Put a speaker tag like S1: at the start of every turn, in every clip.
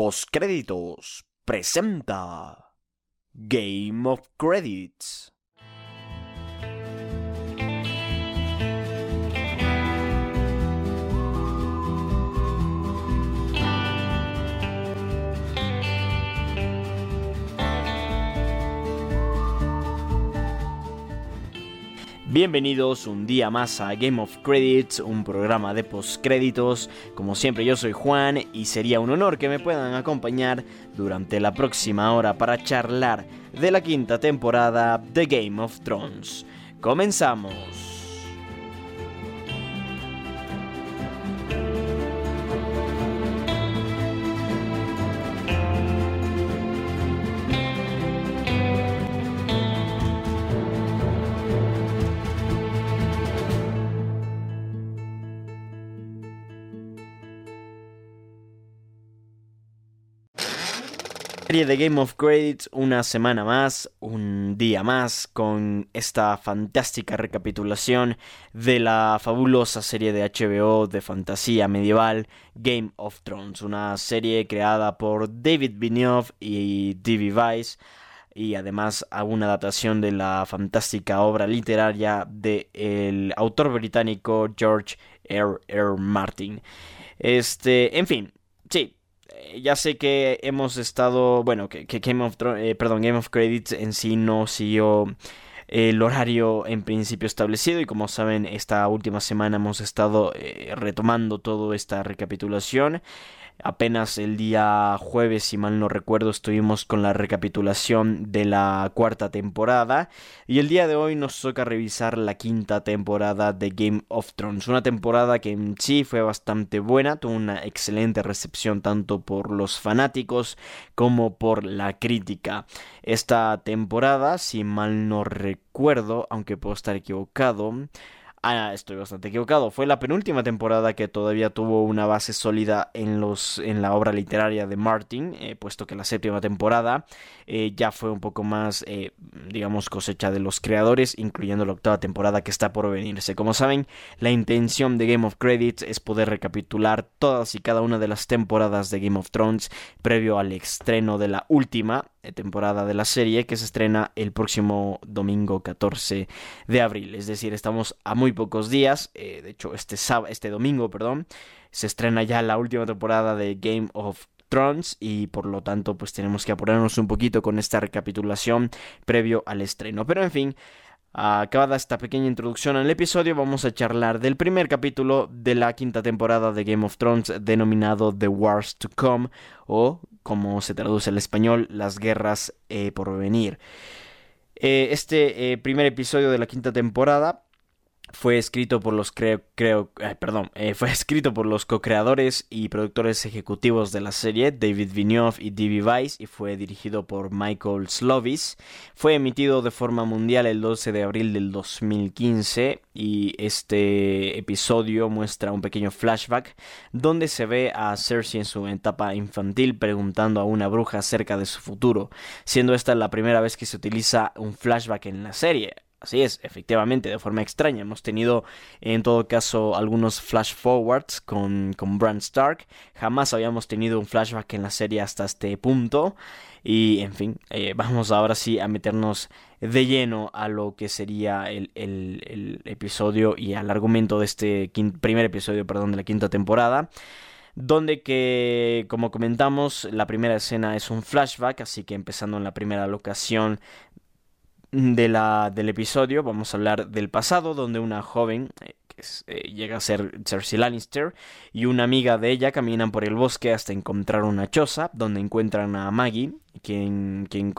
S1: Postcréditos presenta Game of Credits. Bienvenidos un día más a Game of Credits, un programa de postcréditos. Como siempre yo soy Juan y sería un honor que me puedan acompañar durante la próxima hora para charlar de la quinta temporada de Game of Thrones. Comenzamos. Serie de Game of Credits una semana más, un día más, con esta fantástica recapitulación de la fabulosa serie de HBO de fantasía medieval Game of Thrones, una serie creada por David Benioff y D.B. Weiss y además a una adaptación de la fantástica obra literaria del autor británico George R. R. Martin. Este, en fin, sí, ya sé que hemos estado, bueno, que, Game of eh, perdón, Game of Credits en sí no siguió el horario en principio establecido y como saben esta última semana hemos estado eh, retomando toda esta recapitulación Apenas el día jueves, si mal no recuerdo, estuvimos con la recapitulación de la cuarta temporada. Y el día de hoy nos toca revisar la quinta temporada de Game of Thrones. Una temporada que en sí fue bastante buena, tuvo una excelente recepción tanto por los fanáticos como por la crítica. Esta temporada, si mal no recuerdo, aunque puedo estar equivocado, Ah, estoy bastante equivocado. Fue la penúltima temporada que todavía tuvo una base sólida en, los, en la obra literaria de Martin, eh, puesto que la séptima temporada eh, ya fue un poco más, eh, digamos, cosecha de los creadores, incluyendo la octava temporada que está por venirse. Como saben, la intención de Game of Credits es poder recapitular todas y cada una de las temporadas de Game of Thrones previo al estreno de la última temporada de la serie que se estrena el próximo domingo 14 de abril. Es decir, estamos a muy pocos días. Eh, de hecho, este, este domingo, perdón, se estrena ya la última temporada de Game of Thrones y por lo tanto pues tenemos que apurarnos un poquito con esta recapitulación previo al estreno. Pero en fin, Acabada esta pequeña introducción al episodio, vamos a charlar del primer capítulo de la quinta temporada de Game of Thrones denominado The Wars to Come o como se traduce al español, las guerras eh, por venir. Eh, este eh, primer episodio de la quinta temporada fue escrito por los creo, creo perdón, eh, fue escrito por los co-creadores y productores ejecutivos de la serie, David Vigneault y D.B. Weiss, y fue dirigido por Michael Slovis. Fue emitido de forma mundial el 12 de abril del 2015 y este episodio muestra un pequeño flashback donde se ve a Cersei en su etapa infantil preguntando a una bruja acerca de su futuro, siendo esta la primera vez que se utiliza un flashback en la serie. Así es, efectivamente, de forma extraña. Hemos tenido en todo caso algunos flash forwards con, con Bran Stark. Jamás habíamos tenido un flashback en la serie hasta este punto. Y en fin, eh, vamos ahora sí a meternos de lleno a lo que sería el, el, episodio y al argumento de este primer episodio perdón, de la quinta temporada donde que, como comentamos, la primera escena es un flashback, así que empezando en la primera locación de la, del episodio vamos a hablar del pasado, donde una joven, eh, que eh, llega a ser Cersei Lannister, y una amiga de ella caminan por el bosque hasta encontrar una choza, donde encuentran a Maggie, quien, quien,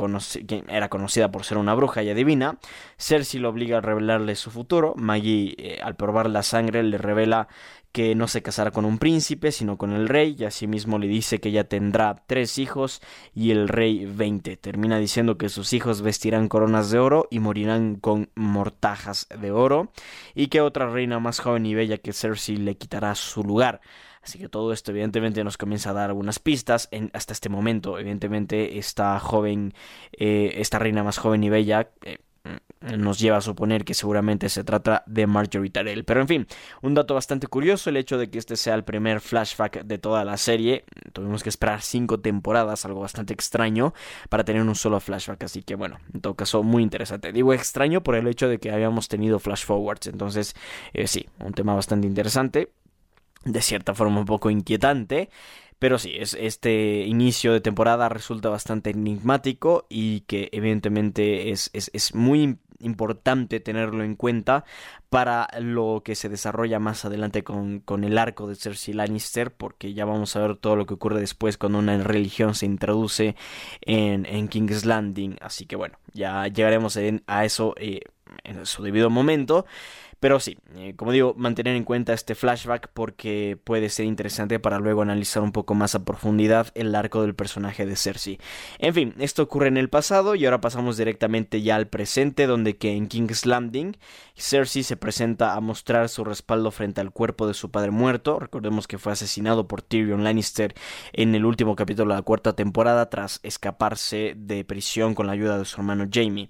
S1: era conocida por ser una bruja y adivina. Cersei lo obliga a revelarle su futuro. Maggie, eh, al probar la sangre, le revela que no se casará con un príncipe, sino con el rey, y asimismo le dice que ella tendrá tres hijos y el rey veinte. Termina diciendo que sus hijos vestirán coronas de oro y morirán con mortajas de oro, y que otra reina más joven y bella que Cersei le quitará su lugar. Así que todo esto evidentemente nos comienza a dar algunas pistas hasta este momento. Evidentemente esta joven, eh, esta reina más joven y bella, eh, nos lleva a suponer que seguramente se trata de Marjorie Tyrell. Pero en fin, un dato bastante curioso el hecho de que este sea el primer flashback de toda la serie. Tuvimos que esperar cinco temporadas, algo bastante extraño, para tener un solo flashback. Así que bueno, en todo caso, muy interesante. Digo extraño por el hecho de que habíamos tenido flash forwards. Entonces, eh, sí, un tema bastante interesante. De cierta forma un poco inquietante. Pero sí, es, este inicio de temporada resulta bastante enigmático y que evidentemente es, es, es muy importante tenerlo en cuenta para lo que se desarrolla más adelante con, con, el arco de Cersei Lannister, porque ya vamos a ver todo lo que ocurre después cuando una religión se introduce en, en King's Landing. Así que bueno, ya llegaremos a eso eh, en su debido momento. Pero sí, eh, como digo, mantener en cuenta este flashback porque puede ser interesante para luego analizar un poco más a profundidad el arco del personaje de Cersei. En fin, esto ocurre en el pasado y ahora pasamos directamente ya al presente, donde que en King's Landing Cersei se presenta a mostrar su respaldo frente al cuerpo de su padre muerto. Recordemos que fue asesinado por Tyrion Lannister en el último capítulo de la cuarta temporada tras escaparse de prisión con la ayuda de su hermano Jamie.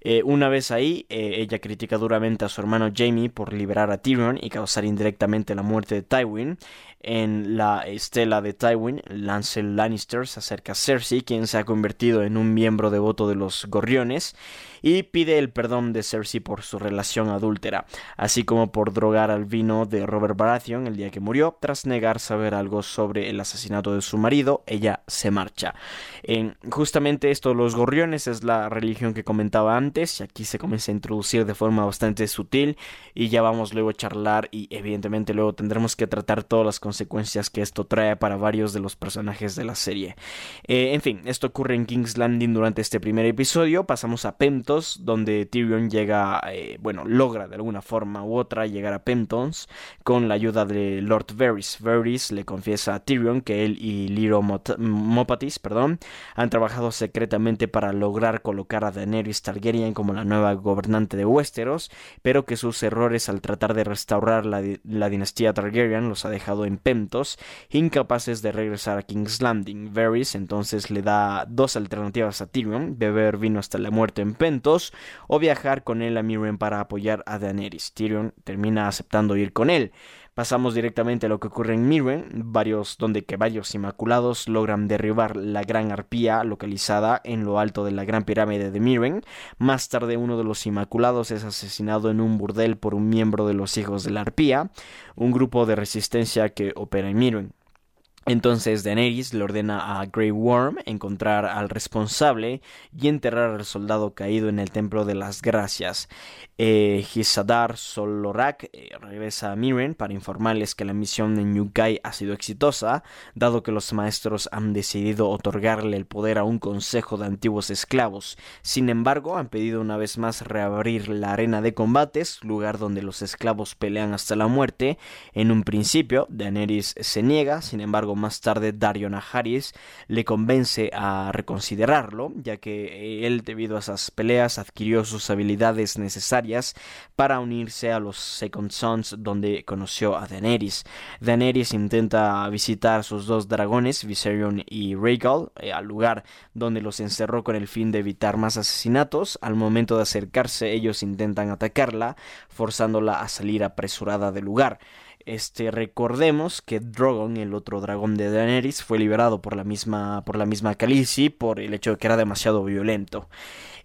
S1: Eh, una vez ahí, eh, ella critica duramente a su hermano Por liberar a Tyrion y causar indirectamente la muerte de Tywin. En la estela de Tywin, Lancel Lannister se acerca a Cersei, quien se ha convertido en un miembro devoto de los Gorriones, y pide el perdón de Cersei por su relación adúltera, así como por drogar al vino de Robert Baratheon el día que murió. Tras negar saber algo sobre el asesinato de su marido, ella se marcha. En, justamente esto, los Gorriones es la religión que comentaba antes, y aquí se comienza a introducir de forma bastante sutil, y ya vamos luego a charlar, y evidentemente luego tendremos que tratar todas las consecuencias que esto trae para varios de los personajes de la serie. Eh, en fin, esto ocurre en King's Landing durante este primer episodio, pasamos a Pemto, donde Tyrion llega, eh, bueno, logra de alguna forma u otra llegar a Pentons con la ayuda de Lord Varys. Varys le confiesa a Tyrion que él y Lyro Mopatis, perdón, han trabajado secretamente para lograr colocar a Daenerys Targaryen como la nueva gobernante de Westeros, pero que sus errores al tratar de restaurar la, la dinastía Targaryen los ha dejado en Pentos, incapaces de regresar a King's Landing. Varys entonces le da dos alternativas a Tyrion, beber vino hasta la muerte en Pentos, o viajar con él a Miren para apoyar a Daenerys. Tyrion termina aceptando ir con él. Pasamos directamente a lo que ocurre en Miren, varios, donde que varios inmaculados logran derribar la gran arpía localizada en lo alto de la gran pirámide de Miren. Más tarde uno de los inmaculados es asesinado en un burdel por un miembro de los hijos de la arpía, un grupo de resistencia que opera en Miren. Entonces Daenerys le ordena a Grey Worm encontrar al responsable y enterrar al soldado caído en el Templo de las Gracias. Eh, Hisadar Solorak eh, regresa a Miren para informarles que la misión de New ha sido exitosa, dado que los maestros han decidido otorgarle el poder a un consejo de antiguos esclavos. Sin embargo, han pedido una vez más reabrir la arena de combates, lugar donde los esclavos pelean hasta la muerte. En un principio, Daenerys se niega, sin embargo, más tarde Dario Najaris le convence a reconsiderarlo, ya que él debido a esas peleas adquirió sus habilidades necesarias para unirse a los Second Sons donde conoció a Daenerys. Daenerys intenta visitar sus dos dragones, Viserion y Rhaegal, eh, al lugar donde los encerró con el fin de evitar más asesinatos. Al momento de acercarse ellos intentan atacarla, forzándola a salir apresurada del lugar. Este, recordemos que Drogon, el otro dragón de Daenerys, fue liberado por la misma, por la misma por el hecho de que era demasiado violento.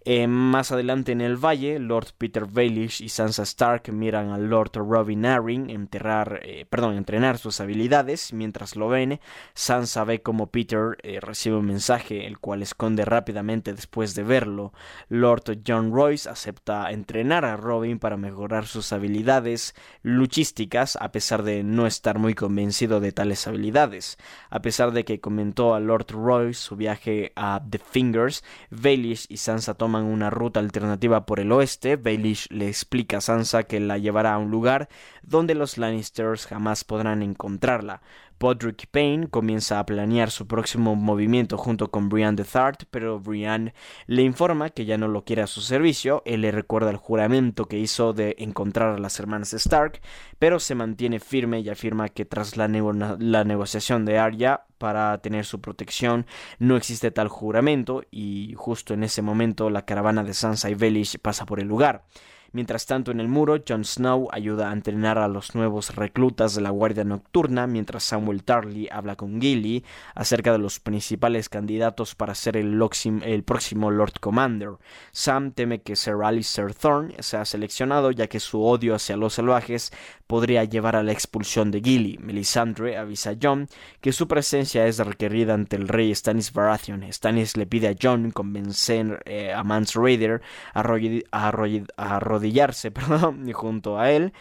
S1: Eh, más adelante en el valle, Lord Peter Baelish y Sansa Stark miran al Lord Robin Arryn enterrar, eh, perdón, entrenar sus habilidades. Mientras lo ven, Sansa ve como Peter eh, recibe un mensaje, el cual esconde rápidamente después de verlo. Lord John Royce acepta entrenar a Robin para mejorar sus habilidades luchísticas, a pesar de no estar muy convencido de tales habilidades. A pesar de que comentó a Lord Royce su viaje a The Fingers, Baelish y Sansa toman una ruta alternativa por el oeste, Baelish le explica a Sansa que la llevará a un lugar donde los Lannisters jamás podrán encontrarla. Podrick Payne comienza a planear su próximo movimiento junto con Brian de Thart, pero Brian le informa que ya no lo quiere a su servicio. Él le recuerda el juramento que hizo de encontrar a las hermanas Stark, pero se mantiene firme y afirma que tras la, la negociación de Arya para tener su protección no existe tal juramento y justo en ese momento la caravana de Sansa y Velish pasa por el lugar. Mientras tanto, en el muro, Jon Snow ayuda a entrenar a los nuevos reclutas de la Guardia Nocturna, mientras Samuel Tarly habla con Gilly acerca de los principales candidatos para ser el, próximo Lord Commander. Sam teme que Sir Alistair Thorne sea seleccionado, ya que su odio hacia los salvajes podría llevar a la expulsión de Gilly. Melisandre avisa a Jon que su presencia es requerida ante el rey Stannis Baratheon. Stannis le pide a Jon convencer eh, a Mance Raider a, a, arrodillarse perdón, junto a él,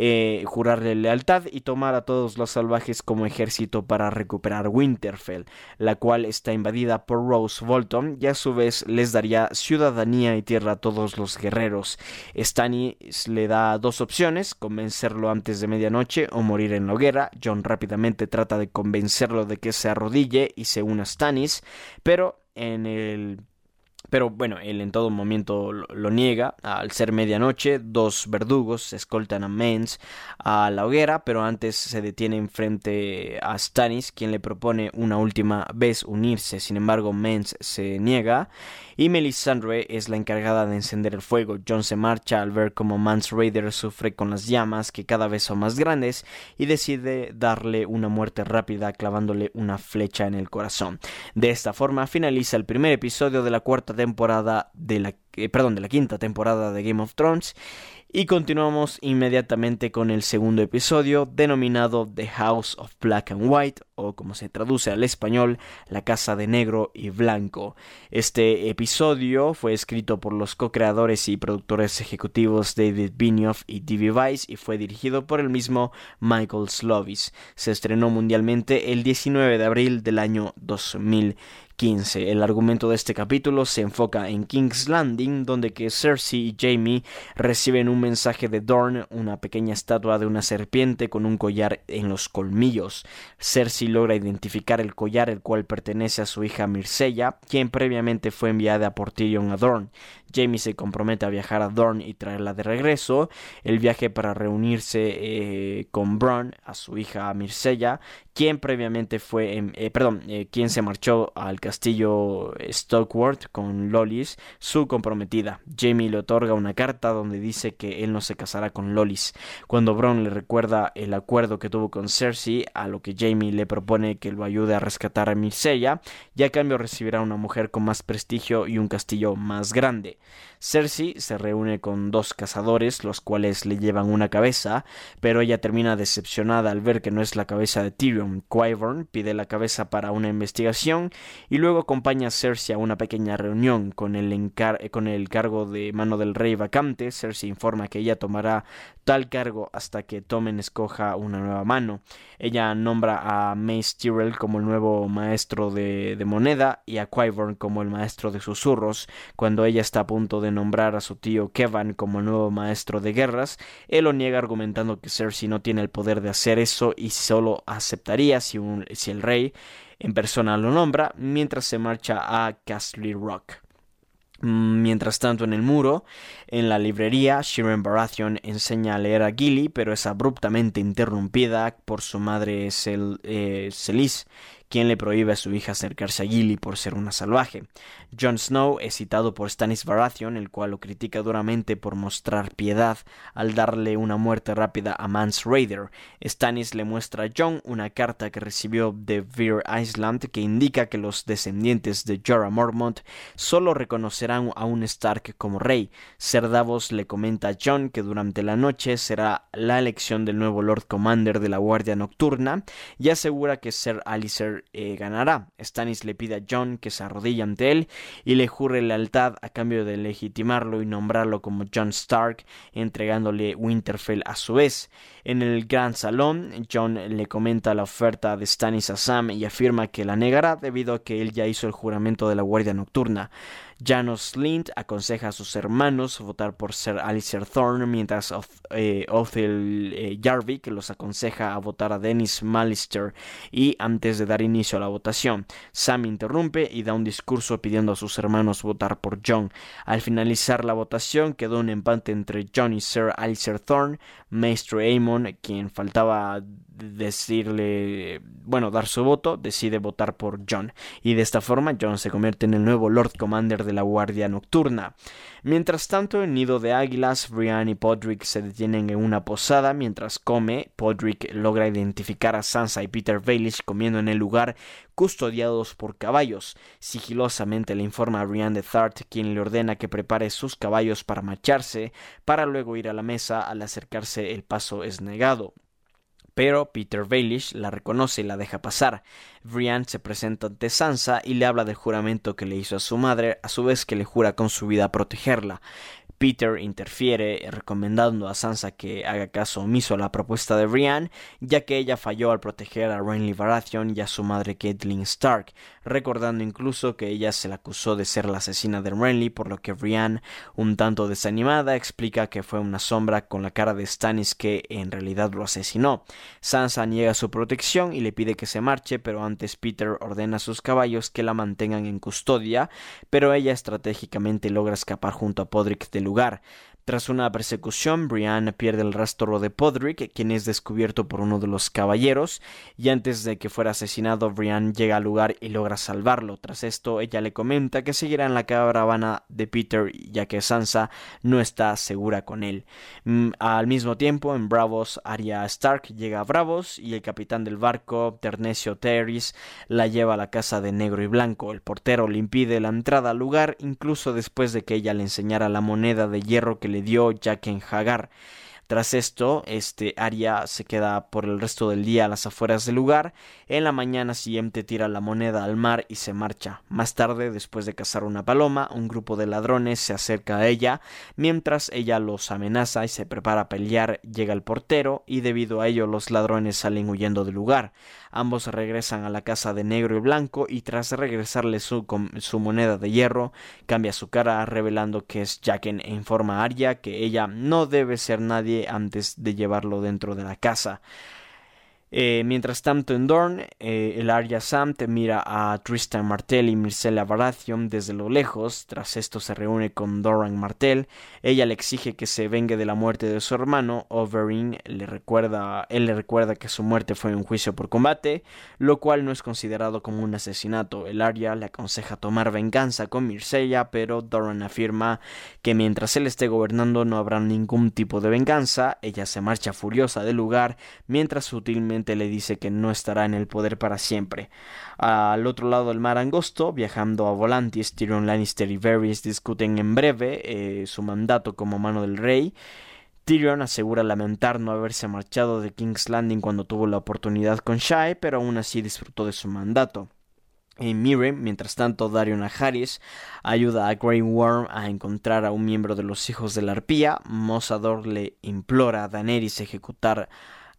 S1: eh, jurarle lealtad y tomar a todos los salvajes como ejército para recuperar Winterfell, la cual está invadida por Rose Bolton y a su vez les daría ciudadanía y tierra a todos los guerreros. Stannis le da dos opciones, convencerlo antes de medianoche o morir en la hoguera. John rápidamente trata de convencerlo de que se arrodille y se una a Stannis, pero en el pero bueno, él en todo momento lo, niega. Al ser medianoche, dos verdugos escoltan a Mens a la hoguera, pero antes se detienen frente a Stannis, quien le propone una última vez unirse. Sin embargo, Mens se niega y Melisandre es la encargada de encender el fuego. John se marcha al ver cómo Mans Raider sufre con las llamas que cada vez son más grandes y decide darle una muerte rápida clavándole una flecha en el corazón. De esta forma finaliza el primer episodio de la cuarta temporada de la eh, perdón, de la quinta temporada de Game of Thrones y continuamos inmediatamente con el segundo episodio denominado The House of Black and White o como se traduce al español La Casa de Negro y Blanco. Este episodio fue escrito por los co-creadores y productores ejecutivos David Benioff y D.B. Weiss y fue dirigido por el mismo Michael Slovis. Se estrenó mundialmente el 19 de abril del año 2000 15. El argumento de este capítulo se enfoca en King's Landing, donde que Cersei y Jamie reciben un mensaje de Dorn, una pequeña estatua de una serpiente con un collar en los colmillos. Cersei logra identificar el collar, el cual pertenece a su hija Mircella, quien previamente fue enviada por Tyrion a Dorn. Jamie se compromete a viajar a Dorn y traerla de regreso. El viaje para reunirse eh, con Bronn, a su hija Mircella, quien previamente fue, eh, perdón, eh, quien se marchó al castillo Stokeworth con Lolis, su comprometida. Jamie le otorga una carta donde dice que él no se casará con Lolis. Cuando Bronn le recuerda el acuerdo que tuvo con Cersei, a lo que Jamie le propone que lo ayude a rescatar a Mircella, y a cambio recibirá una mujer con más prestigio y un castillo más grande. Cersei se reúne con dos cazadores, los cuales le llevan una cabeza, pero ella termina decepcionada al ver que no es la cabeza de Tyrion. Qyburn pide la cabeza para una investigación y luego acompaña a Cersei a una pequeña reunión con el, con el cargo de mano del rey vacante. Cersei informa que ella tomará tal cargo hasta que Tommen escoja una nueva mano. Ella nombra a Mace Tyrell como el nuevo maestro de, moneda y a Qyburn como el maestro de susurros. Cuando ella está punto de nombrar a su tío Kevan como nuevo maestro de guerras, él lo niega argumentando que Cersei no tiene el poder de hacer eso y solo aceptaría si, un, si el rey en persona lo nombra mientras se marcha a Castle Rock. Mm, mientras tanto, en el muro, en la librería, Shiren Baratheon enseña a leer a Gilly, pero es abruptamente interrumpida por su madre eh, quien le prohíbe a su hija acercarse a Gilly por ser una salvaje. Jon Snow es citado por Stannis Baratheon, el cual lo critica duramente por mostrar piedad al darle una muerte rápida a Mance Raider. Stannis le muestra a Jon una carta que recibió de Veer Island que indica que los descendientes de Jorah Mormont solo reconocerán a un Stark como rey. Ser Davos le comenta a Jon que durante la noche será la elección del nuevo Lord Commander de la Guardia Nocturna y asegura que Ser Eh, ganará. Stannis le pide a John que se arrodille ante él y le jure lealtad a cambio de legitimarlo y nombrarlo como John Stark, entregándole Winterfell a su vez. En el gran salón, John le comenta la oferta de Stannis a Sam y afirma que la negará debido a que él ya hizo el juramento de la Guardia Nocturna. Janos Lind aconseja a sus hermanos votar por Sir Alistair Thorne, mientras eh, Othel eh, Jarvik los aconseja a votar a Dennis Malister. Y antes de dar inicio a la votación, Sam interrumpe y da un discurso pidiendo a sus hermanos votar por John. Al finalizar la votación quedó un empate entre John y Sir Alistair Thorne. Maestro Aemon, quien faltaba decirle, bueno, dar su voto, decide votar por John. Y de esta forma John se convierte en el nuevo Lord Commander de la Guardia Nocturna. Mientras tanto, en Nido de Águilas, Brian y Podrick se detienen en una posada mientras come. Podrick logra identificar a Sansa y Peter Baelish comiendo en el lugar, custodiados por caballos. Sigilosamente le informa a Brian de Thart, quien le ordena que prepare sus caballos para marcharse, para luego ir a la mesa. Al acercarse, el paso es negado pero Peter Baelish la reconoce y la deja pasar. Brian se presenta ante Sansa y le habla del juramento que le hizo a su madre, a su vez que le jura con su vida protegerla. Peter interfiere recomendando a Sansa que haga caso omiso a la propuesta de Brienne, ya que ella falló al proteger a Renly Baratheon y a su madre Catelyn Stark, recordando incluso que ella se la acusó de ser la asesina de Renly, por lo que Brienne, un tanto desanimada, explica que fue una sombra con la cara de Stannis que en realidad lo asesinó. Sansa niega su protección y le pide que se marche, pero antes Peter ordena a sus caballos que la mantengan en custodia, pero ella estratégicamente logra escapar junto a Podrick del lugar. Tras una persecución, Brian pierde el rastro de Podrick, quien es descubierto por uno de los caballeros, y antes de que fuera asesinado, Brian llega al lugar y logra salvarlo. Tras esto, ella le comenta que seguirá en la caravana de Peter, ya que Sansa no está segura con él. Mm, al mismo tiempo, en Bravos, Arya Stark llega a Bravos y el capitán del barco, Ternesio Terris, la lleva a la casa de Negro y Blanco. El portero le impide la entrada al lugar, incluso después de que ella le enseñara la moneda de hierro que le dio Jaqen Hagar. Tras esto, este Arya se queda por el resto del día a las afueras del lugar. En la mañana siguiente tira la moneda al mar y se marcha. Más tarde, después de cazar una paloma, un grupo de ladrones se acerca a ella. Mientras ella los amenaza y se prepara a pelear, llega el portero y debido a ello los ladrones salen huyendo del lugar. Ambos regresan a la casa de negro y blanco y tras regresarle su, su moneda de hierro, cambia su cara revelando que es Jaqen e informa a Arya que ella no debe ser nadie antes de llevarlo dentro de la casa. Eh, mientras tanto en Dorn, eh, el Arya Samt mira a Tristan Martell y Myrcella Baratheon desde lo lejos. Tras esto se reúne con Doran Martell. Ella le exige que se vengue de la muerte de su hermano. Oberyn le recuerda, él le recuerda que su muerte fue un juicio por combate, lo cual no es considerado como un asesinato. El Arya le aconseja tomar venganza con Myrcella, pero Doran afirma que mientras él esté gobernando no habrá ningún tipo de venganza. Ella se marcha furiosa del lugar, mientras sutilmente le dice que no estará en el poder para siempre. Al otro lado del mar angosto, viajando a Volantis, Tyrion Lannister y Varys discuten en breve eh, su mandato como mano del rey. Tyrion asegura lamentar no haberse marchado de King's Landing cuando tuvo la oportunidad con Shae, pero aún así disfrutó de su mandato. En Mirren, mientras tanto, Darion Harris ayuda a Grey Worm a encontrar a un miembro de los hijos de la arpía. Mossador le implora a Daenerys ejecutar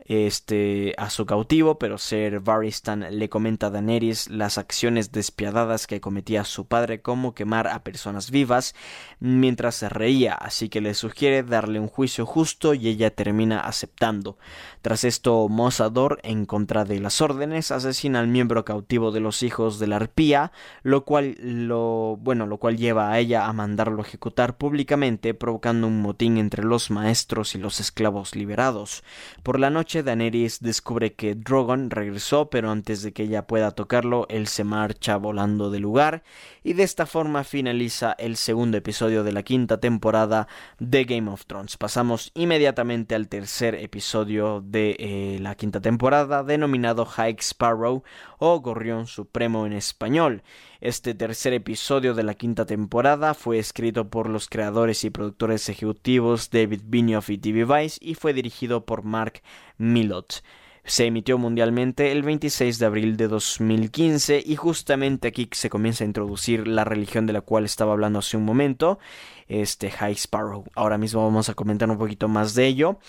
S1: este, a su cautivo, pero Ser Varistan le comenta a Daenerys las acciones despiadadas que cometía su padre, como quemar a personas vivas, mientras se reía, así que le sugiere darle un juicio justo y ella termina aceptando. Tras esto, Mossador, en contra de las órdenes, asesina al miembro cautivo de los hijos de la arpía, lo cual lo bueno, lo cual lleva a ella a mandarlo ejecutar públicamente, provocando un motín entre los maestros y los esclavos liberados. Por la noche Daenerys descubre que Drogon regresó, pero antes de que ella pueda tocarlo, él se marcha volando del lugar, y de esta forma finaliza el segundo episodio de la quinta temporada de Game of Thrones. Pasamos inmediatamente al tercer episodio de eh, la quinta temporada, denominado High Sparrow o Gorrión Supremo en español. Este tercer episodio de la quinta temporada fue escrito por los creadores y productores ejecutivos David Benioff y TV Vice y fue dirigido por Mark Milot. Se emitió mundialmente el 26 de abril de 2015 y justamente aquí se comienza a introducir la religión de la cual estaba hablando hace un momento. este High Sparrow. Ahora mismo vamos a comentar un poquito más de ello.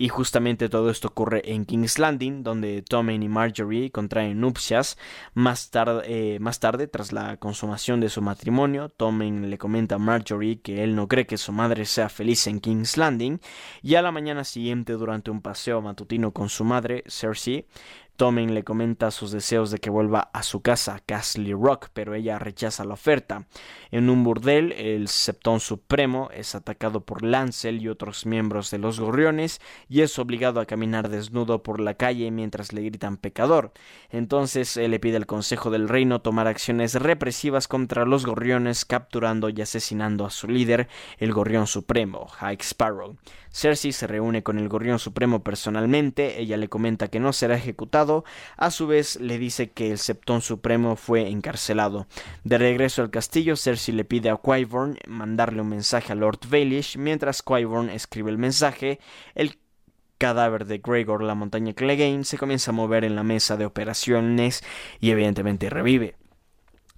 S1: Y justamente todo esto ocurre en King's Landing, donde Tommen y Marjorie contraen nupcias. Más tarde, eh, más tarde, tras la consumación de su matrimonio, Tommen le comenta a Marjorie que él no cree que su madre sea feliz en King's Landing. Y a la mañana siguiente, durante un paseo matutino con su madre, Cersei, Tommen le comenta sus deseos de que vuelva a su casa, Castle Rock, pero ella rechaza la oferta. En un burdel, el Septón Supremo es atacado por Lancel y otros miembros de los gorriones y es obligado a caminar desnudo por la calle mientras le gritan pecador. Entonces él le pide al Consejo del Reino tomar acciones represivas contra los gorriones, capturando y asesinando a su líder, el Gorrión Supremo, High Sparrow. Cersei se reúne con el Gorrión Supremo personalmente, ella le comenta que no será ejecutado, a su vez le dice que el Septón Supremo fue encarcelado. De regreso al castillo, Cersei le pide a Qyburn mandarle un mensaje a Lord Baelish, mientras Qyburn escribe el mensaje, el cadáver de Gregor la montaña Clegane se comienza a mover en la mesa de operaciones y evidentemente revive.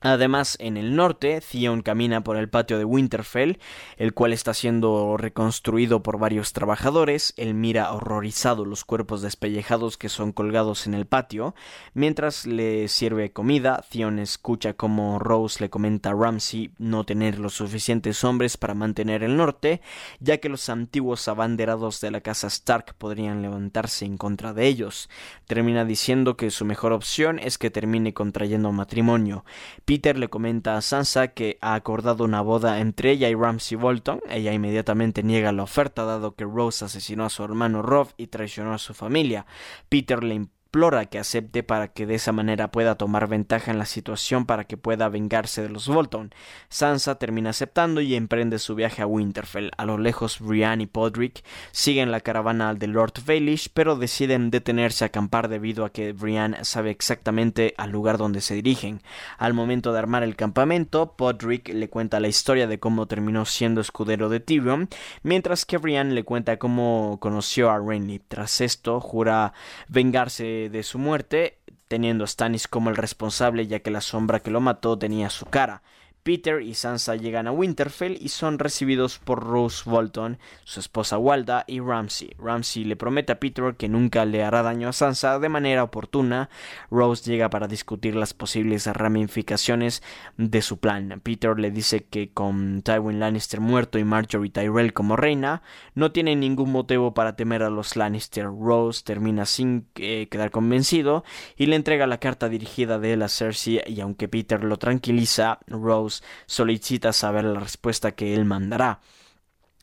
S1: Además, en el norte, Theon camina por el patio de Winterfell, el cual está siendo reconstruido por varios trabajadores. Él mira horrorizado los cuerpos despellejados que son colgados en el patio. Mientras le sirve comida, Theon escucha como Rose le comenta a Ramsay no tener los suficientes hombres para mantener el norte, ya que los antiguos abanderados de la casa Stark podrían levantarse en contra de ellos. Termina diciendo que su mejor opción es que termine contrayendo matrimonio. Peter le comenta a Sansa que ha acordado una boda entre ella y Ramsay Bolton. Ella inmediatamente niega la oferta dado que Rose asesinó a su hermano Rob y traicionó a su familia. Peter le implora que acepte para que de esa manera pueda tomar ventaja en la situación para que pueda vengarse de los Bolton. Sansa termina aceptando y emprende su viaje a Winterfell. A lo lejos, Brienne y Podrick siguen la caravana de Lord Baelish, pero deciden detenerse a acampar debido a que Brienne sabe exactamente al lugar donde se dirigen. Al momento de armar el campamento, Podrick le cuenta la historia de cómo terminó siendo escudero de Tyrion, mientras que Brienne le cuenta cómo conoció a Renly. Tras esto, jura vengarse de, su muerte, teniendo a Stannis como el responsable ya que la sombra que lo mató tenía su cara. Peter y Sansa llegan a Winterfell y son recibidos por Rose Bolton, su esposa Walda y Ramsay. Ramsay le promete a Peter que nunca le hará daño a Sansa de manera oportuna. Rose llega para discutir las posibles ramificaciones de su plan. Peter le dice que con Tywin Lannister muerto y Marjorie Tyrell como reina, no tiene ningún motivo para temer a los Lannister. Rose termina sin eh, quedar convencido y le entrega la carta dirigida de él a Cersei y aunque Peter lo tranquiliza, Rose solicita saber la respuesta que él mandará.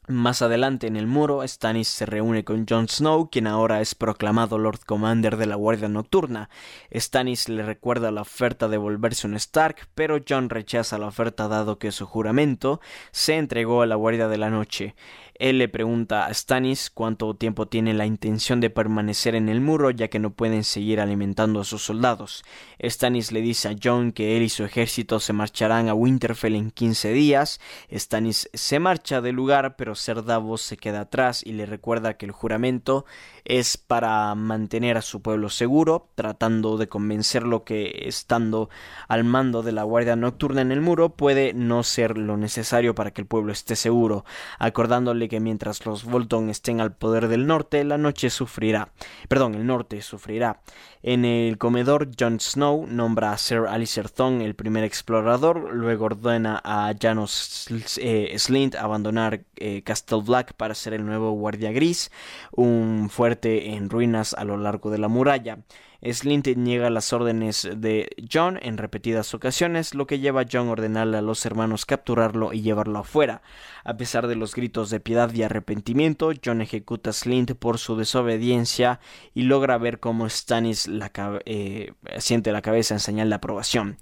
S1: Más adelante en el muro, Stannis se reúne con Jon Snow, quien ahora es proclamado Lord Commander de la Guardia Nocturna. Stannis le recuerda la oferta de volverse un Stark, pero Jon rechaza la oferta dado que su juramento se entregó a la Guardia de la Noche. Él le pregunta a Stannis cuánto tiempo tiene la intención de permanecer en el muro ya que no pueden seguir alimentando a sus soldados. Stannis le dice a Jon que él y su ejército se marcharán a Winterfell en 15 días. Stannis se marcha del lugar pero Ser se queda atrás y le recuerda que el juramento es para mantener a su pueblo seguro, tratando de convencerlo que estando al mando de la guardia nocturna en el muro puede no ser lo necesario para que el pueblo esté seguro, acordándole que mientras los Bolton estén al poder del norte, la noche sufrirá. Perdón, el norte sufrirá. En el comedor, Jon Snow nombra a Sir Alistair Thong el primer explorador, luego ordena a Janos eh, Slint abandonar eh, Castle Black para ser el nuevo guardia gris, un fuerte en ruinas a lo largo de la muralla. Slint niega las órdenes de John en repetidas ocasiones, lo que lleva a John a ordenarle a los hermanos capturarlo y llevarlo afuera. A pesar de los gritos de piedad y arrepentimiento, John ejecuta a Slint por su desobediencia y logra ver cómo Stannis la eh, siente la cabeza en señal de aprobación.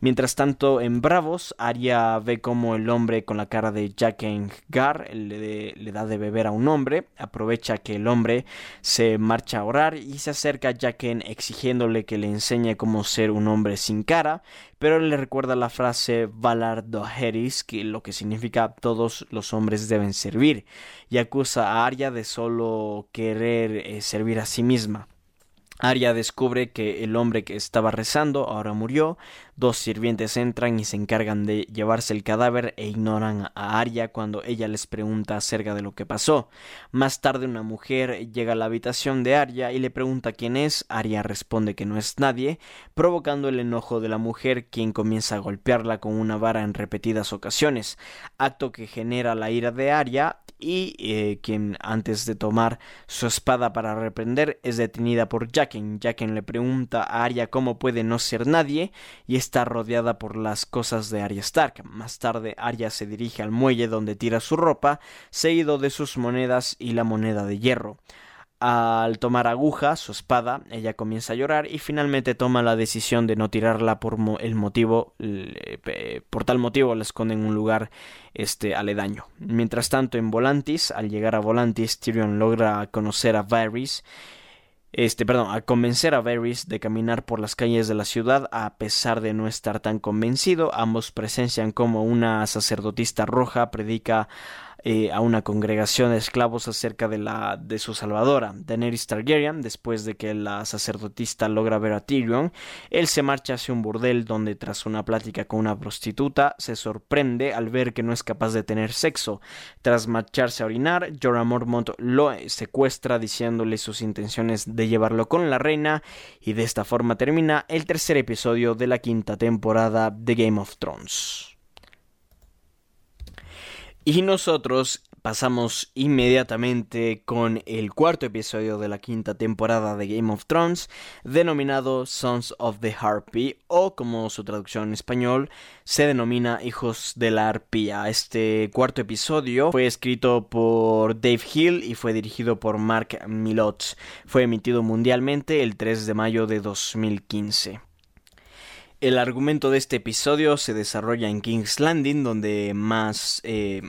S1: Mientras tanto, en Bravos, Arya ve como el hombre con la cara de Jaqen Gar le, le, da de beber a un hombre, aprovecha que el hombre se marcha a orar y se acerca a Jaqen exigiéndole que le enseñe cómo ser un hombre sin cara, pero le recuerda la frase Valar Doheris, que lo que significa todos los hombres deben servir, y acusa a Arya de solo querer eh, servir a sí misma. Arya descubre que el hombre que estaba rezando ahora murió, dos sirvientes entran y se encargan de llevarse el cadáver e ignoran a Arya cuando ella les pregunta acerca de lo que pasó. Más tarde una mujer llega a la habitación de Arya y le pregunta quién es, Arya responde que no es nadie, provocando el enojo de la mujer quien comienza a golpearla con una vara en repetidas ocasiones, acto que genera la ira de Arya y eh, quien antes de tomar su espada para reprender es detenida por Jaqen. Jaqen le pregunta a Arya cómo puede no ser nadie y está rodeada por las cosas de Arya Stark. Más tarde Arya se dirige al muelle donde tira su ropa, seguido de sus monedas y la moneda de hierro. Al tomar aguja, su espada, ella comienza a llorar y finalmente toma la decisión de no tirarla por el motivo, por tal motivo la esconde en un lugar este aledaño. Mientras tanto, en Volantis, al llegar a Volantis, Tyrion logra conocer a Varys este, perdón, a convencer a Varys de caminar por las calles de la ciudad a pesar de no estar tan convencido. Ambos presencian como una sacerdotista roja predica eh, a una congregación de esclavos acerca de la de su salvadora, Daenerys Targaryen, después de que la sacerdotista logra ver a Tyrion, él se marcha hacia un burdel donde tras una plática con una prostituta se sorprende al ver que no es capaz de tener sexo. Tras marcharse a orinar, Jorah Mormont lo secuestra diciéndole sus intenciones de llevarlo con la reina y de esta forma termina el tercer episodio de la quinta temporada de Game of Thrones. Y nosotros pasamos inmediatamente con el cuarto episodio de la quinta temporada de Game of Thrones, denominado Sons of the Harpy, o como su traducción en español se denomina Hijos de la Arpía. Este cuarto episodio fue escrito por Dave Hill y fue dirigido por Mark Milot. Fue emitido mundialmente el 3 de mayo de 2015. El argumento de este episodio se desarrolla en King's Landing, donde más eh,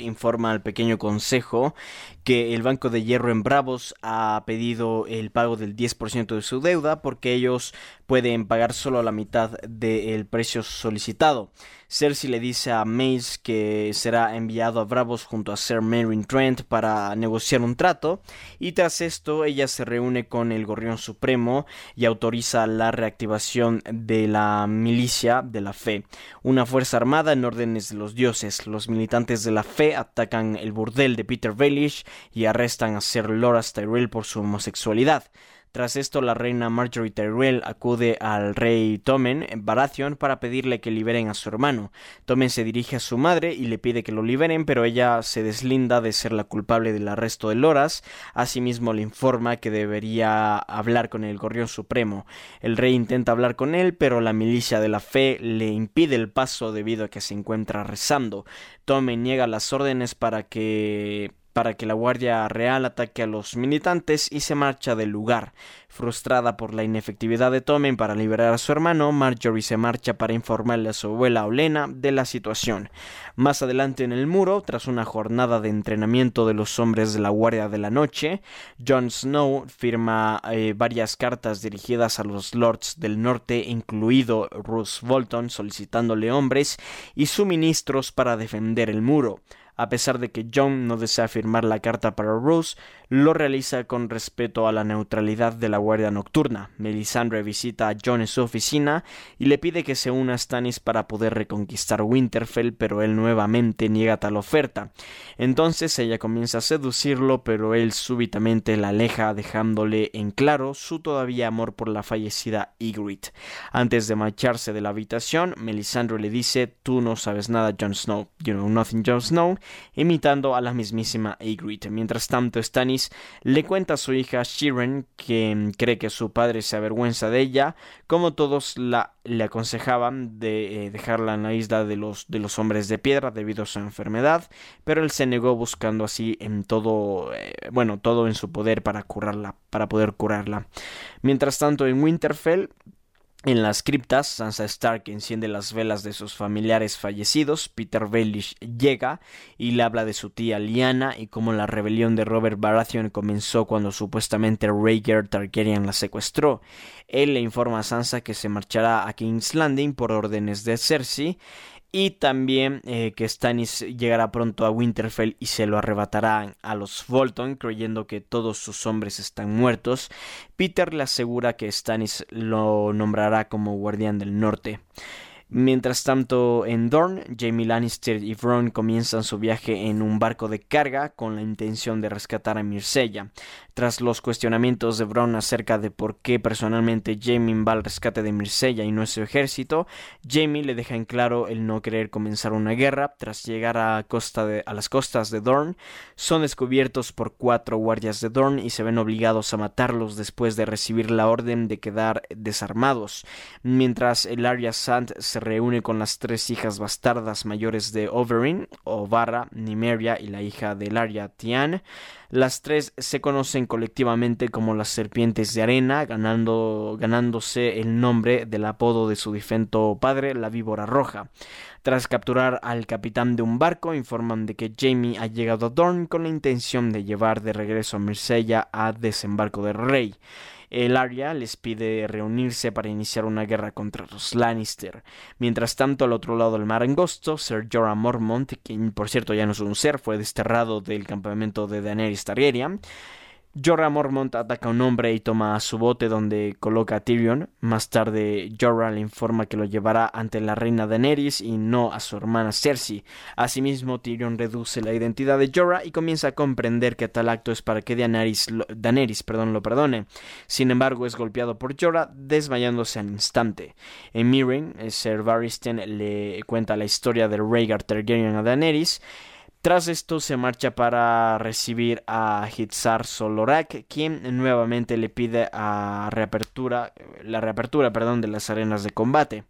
S1: informa al pequeño consejo que el Banco de Hierro en Bravos ha pedido el pago del 10% de su deuda porque ellos pueden pagar solo la mitad del precio solicitado. Cersei le dice a Mace que será enviado a Bravos junto a Sir Meryn Trent para negociar un trato y tras esto ella se reúne con el Gorrión Supremo y autoriza la reactivación de la milicia de la fe, una fuerza armada en órdenes de los dioses. Los militantes de la fe atacan el burdel de Peter Baelish y arrestan a Sir Loras Tyrell por su homosexualidad. Tras esto, la reina Marjorie Tyrell acude al rey Tommen Baratheon para pedirle que liberen a su hermano. Tommen se dirige a su madre y le pide que lo liberen, pero ella se deslinda de ser la culpable del arresto de Loras. Asimismo, le informa que debería hablar con el Gorrión Supremo. El rey intenta hablar con él, pero la milicia de la fe le impide el paso debido a que se encuentra rezando. Tommen niega las órdenes para que para que la Guardia Real ataque a los militantes y se marcha del lugar. Frustrada por la inefectividad de Tommen para liberar a su hermano, Marjorie se marcha para informarle a su abuela Olena de la situación. Más adelante en el muro, tras una jornada de entrenamiento de los hombres de la Guardia de la Noche, Jon Snow firma eh, varias cartas dirigidas a los Lords del Norte, incluido Roose Bolton, solicitándole hombres y suministros para defender el muro. A pesar de que John no desea firmar la carta para Rose, lo realiza con respeto a la neutralidad de la Guardia Nocturna. Melisandre visita a John en su oficina y le pide que se una a Stannis para poder reconquistar Winterfell, pero él nuevamente niega tal oferta. Entonces ella comienza a seducirlo, pero él súbitamente la aleja, dejándole en claro su todavía amor por la fallecida Ygritte. Antes de marcharse de la habitación, Melisandre le dice: Tú no sabes nada, Jon Snow. You know nothing, Jon Snow imitando a la mismísima Ygritte. Mientras tanto, Stannis le cuenta a su hija Shiren que mm, cree que su padre se avergüenza de ella, como todos la, le aconsejaban de eh, dejarla en la isla de los, de los hombres de piedra debido a su enfermedad, pero él se negó buscando así en todo, eh, bueno, todo en su poder para curarla, para poder curarla. Mientras tanto, en Winterfell, en las criptas, Sansa Stark enciende las velas de sus familiares fallecidos. Peter Baelish llega y le habla de su tía Lyanna y cómo la rebelión de Robert Baratheon comenzó cuando supuestamente Rhaegar Targaryen la secuestró. Él le informa a Sansa que se marchará a King's Landing por órdenes de Cersei y también eh, que Stannis llegará pronto a Winterfell y se lo arrebatará a los Bolton creyendo que todos sus hombres están muertos. Peter le asegura que Stannis lo nombrará como guardián del norte. Mientras tanto, en Dorne, Jamie Lannister y Bronn comienzan su viaje en un barco de carga con la intención de rescatar a Mirsella. Tras los cuestionamientos de Bronn acerca de por qué personalmente Jamie va al rescate de Mirsella y no su ejército, Jamie le deja en claro el no querer comenzar una guerra. Tras llegar a, costa a las costas de Dorne, son descubiertos por cuatro guardias de Dorne y se ven obligados a matarlos después de recibir la orden de quedar desarmados. Mientras el Arya Sand se reúne con las tres hijas bastardas mayores de Oberyn, Ovarra, Nimeria y la hija de Laria, Tian. Las tres se conocen colectivamente como las serpientes de arena, ganándose el nombre del apodo de su difunto padre, la víbora roja. Tras capturar al capitán de un barco, informan de que Jamie ha llegado a Dorne con la intención de llevar de regreso a Marsella a desembarco del rey. El Arya les pide reunirse para iniciar una guerra contra los Lannister. Mientras tanto, al otro lado del mar angosto, Sir Jorah Mormont, quien por cierto ya no es un ser, fue desterrado del campamento de Daenerys Targaryen, Jorah Mormont ataca a un hombre y toma su bote donde coloca a Tyrion. Más tarde, Jorah le informa que lo llevará ante la reina Daenerys y no a su hermana Cersei. Asimismo, Tyrion reduce la identidad de Jorah y comienza a comprender que tal acto es para que Daenerys, lo, perdón, lo perdone. Sin embargo, es golpeado por Jorah, desmayándose al instante. En Meereen, Ser Barristan le cuenta la historia del Rhaegar Targaryen a Daenerys. Tras esto se marcha para recibir a Hitzar Solorak, quien nuevamente le pide a reapertura, la reapertura de las arenas de combate.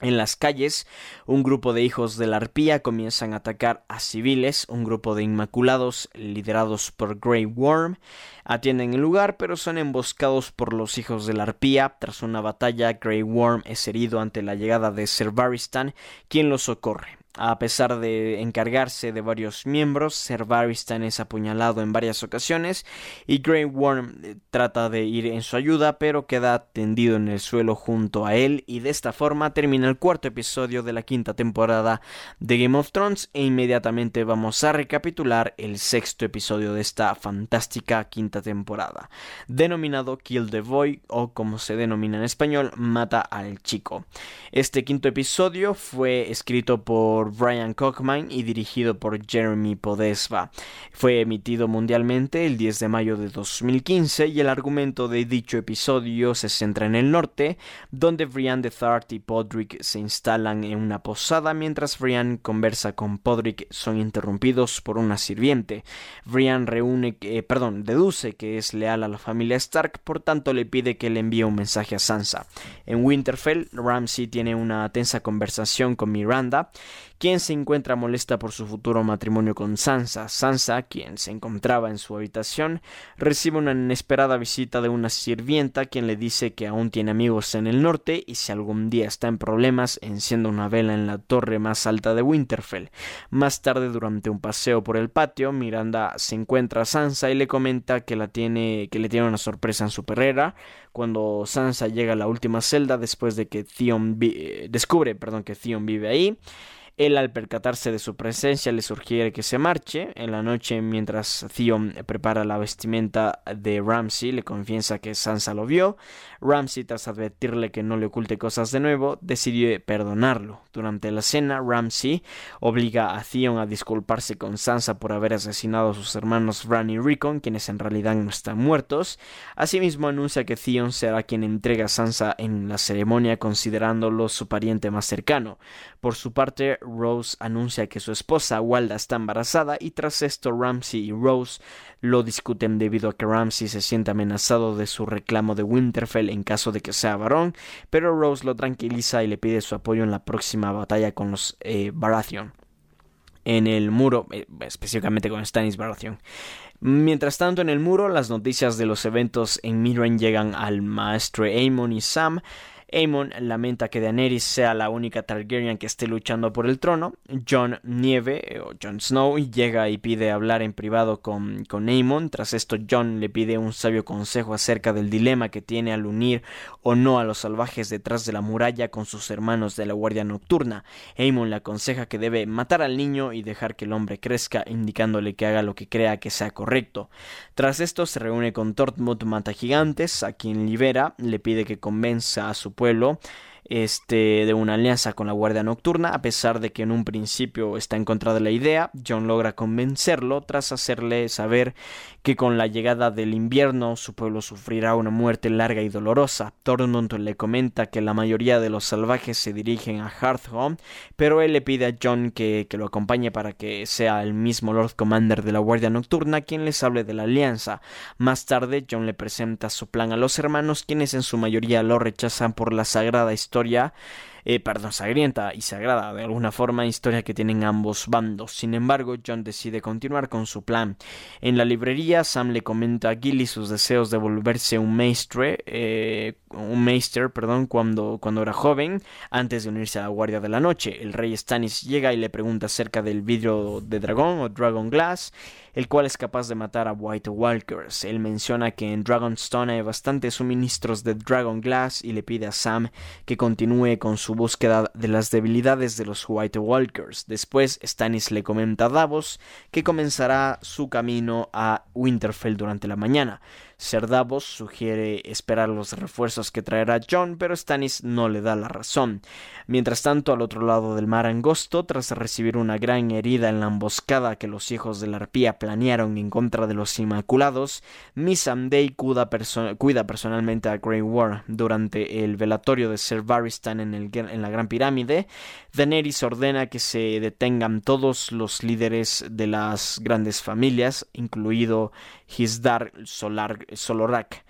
S1: En las calles, un grupo de hijos de la arpía comienzan a atacar a civiles, un grupo de inmaculados liderados por Grey Worm atienden el lugar, pero son emboscados por los hijos de la arpía. Tras una batalla, Grey Worm es herido ante la llegada de Ser Barristan, quien lo socorre. A pesar de encargarse de varios miembros, Ser Barristan es apuñalado en varias ocasiones y Grey Worm eh, trata de ir en su ayuda, pero queda tendido en el suelo junto a él y de esta forma termina el cuarto episodio de la quinta temporada de Game of Thrones e inmediatamente vamos a recapitular el sexto episodio de esta fantástica quinta temporada, denominado Kill the Boy o como se denomina en español, Mata al Chico. Este quinto episodio fue escrito por Brian Cockman y dirigido por Jeremy Podesva. Fue emitido mundialmente el 10 de mayo de 2015 y el argumento de dicho episodio se centra en el norte, donde Brian de Thart y Podrick se instalan en una posada mientras Brian conversa con Podrick son interrumpidos por una sirviente. Brian reúne, eh, perdón, deduce que es leal a la familia Stark, por tanto le pide que le envíe un mensaje a Sansa. En Winterfell, Ramsay tiene una tensa conversación con Miranda, quien se encuentra molesta por su futuro matrimonio con Sansa. Sansa, quien se encontraba en su habitación, recibe una inesperada visita de una sirvienta quien le dice que aún tiene amigos en el norte y si algún día está en problemas encienda una vela en la torre más alta de Winterfell. Más tarde, durante un paseo por el patio, Miranda se encuentra a Sansa y le comenta que la tiene que le tiene una sorpresa en su perrera cuando Sansa llega a la última celda después de que Theon eh, descubre, perdón, que Theon vive ahí. Él al percatarse de su presencia le sugiere que se marche. En la noche, mientras Theon prepara la vestimenta de Ramsay, le confiesa que Sansa lo vio. Ramsay, tras advertirle que no le oculte cosas de nuevo, decidió perdonarlo. Durante la cena, Ramsay obliga a Theon a disculparse con Sansa por haber asesinado a sus hermanos Bran y Rickon, quienes en realidad no están muertos. Asimismo, anuncia que Theon será quien entrega a Sansa en la ceremonia, considerándolo su pariente más cercano. Por su parte, Rose anuncia que su esposa Walda está embarazada y tras esto Ramsay y Rose lo discuten debido a que Ramsay se siente amenazado de su reclamo de Winterfell en caso de que sea varón, pero Rose lo tranquiliza y le pide su apoyo en la próxima batalla con los eh, Baratheon. En el muro, eh, específicamente con Stannis Baratheon. Mientras tanto, en el muro, las noticias de los eventos en Miren llegan al maestro Aemon y Sam, Aemon lamenta que Daenerys sea la única Targaryen que esté luchando por el trono. Jon Nieve eh, o Jon Snow llega y pide hablar en privado con, con Aemon. Tras esto, Jon le pide un sabio consejo acerca del dilema que tiene al unir o no a los salvajes detrás de la muralla con sus hermanos de la Guardia Nocturna. Aemon le aconseja que debe matar al niño y dejar que el hombre crezca, indicándole que haga lo que crea que sea correcto. Tras esto, se reúne con Tortmund Matagigantes, a quien libera, le pide que convenza a su pueblo este, de una alianza con la Guardia Nocturna, a pesar de que en un principio está en contra de la idea, John logra convencerlo tras hacerle saber que con la llegada del invierno su pueblo sufrirá una muerte larga y dolorosa. Tormund le comenta que la mayoría de los salvajes se dirigen a Hardhome, pero él le pide a John que, que lo acompañe para que sea el mismo Lord Commander de la Guardia Nocturna quien les hable de la alianza. Más tarde, John le presenta su plan a los hermanos, quienes en su mayoría lo rechazan por la sagrada historia historia eh, perdón, sangrienta y sagrada de alguna forma, historia que tienen ambos bandos. Sin embargo, John decide continuar con su plan. En la librería, Sam le comenta a Gilly sus deseos de volverse un maestre, eh, un maester, perdón, cuando, cuando era joven, antes de unirse a la Guardia de la Noche. El rey Stannis llega y le pregunta acerca del vidrio de dragón o Dragon Glass, el cual es capaz de matar a White Walkers. Él menciona que en Dragonstone hay bastantes suministros de Dragon Glass y le pide a Sam que continúe con su búsqueda de las debilidades de los White Walkers. Después, Stannis le comenta a Davos que comenzará su camino a Winterfell durante la mañana. Ser Davos sugiere esperar los refuerzos que traerá John, pero Stannis no le da la razón. Mientras tanto, al otro lado del mar angosto, tras recibir una gran herida en la emboscada que los hijos de la arpía planearon en contra de los Inmaculados, Missandei cuida, cuida personalmente a Grey War. Durante el velatorio de Ser Barristan en, en la Gran Pirámide, Daenerys ordena que se detengan todos los líderes de las grandes familias, incluido Hisdar Solar Solorak.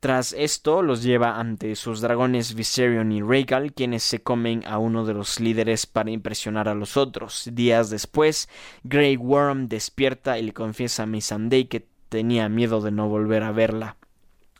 S1: Tras esto los lleva ante sus dragones Viserion y Rhaegal, quienes se comen a uno de los líderes para impresionar a los otros. Días después, Grey Worm despierta y le confiesa a Missandei que tenía miedo de no volver a verla.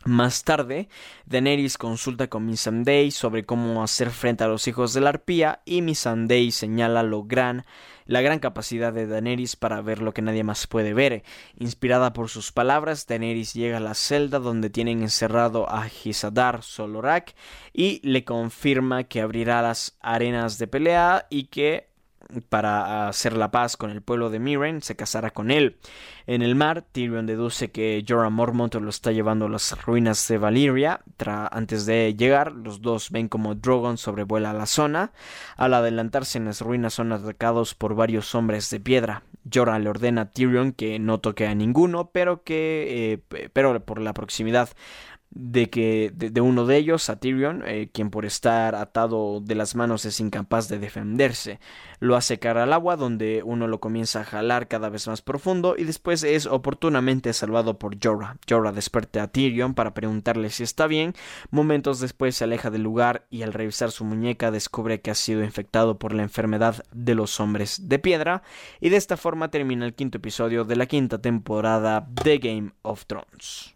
S1: Más tarde, Daenerys consulta con Missandei sobre cómo hacer frente a los hijos de la arpía y Missandei señala lo gran la gran capacidad de Daenerys para ver lo que nadie más puede ver. Inspirada por sus palabras, Daenerys llega a la celda donde tienen encerrado a Hisadar Solorak y le confirma que abrirá las arenas de pelea y que para hacer la paz con el pueblo de Miren, se casará con él. En el mar, Tyrion deduce que Jorah Mormont lo está llevando a las ruinas de Valyria. antes de llegar, los dos ven como Drogon sobrevuela la zona. Al adelantarse en las ruinas son atacados por varios hombres de piedra. Jorah le ordena a Tyrion que no toque a ninguno, pero que eh, pero por la proximidad de que de, uno de ellos, a Tyrion, eh, quien por estar atado de las manos es incapaz de defenderse. Lo hace caer al agua, donde uno lo comienza a jalar cada vez más profundo y después es oportunamente salvado por Jorah. Jorah despierta a Tyrion para preguntarle si está bien. Momentos después se aleja del lugar y al revisar su muñeca descubre que ha sido infectado por la enfermedad de los hombres de piedra. Y de esta forma termina el quinto episodio de la quinta temporada de Game of Thrones.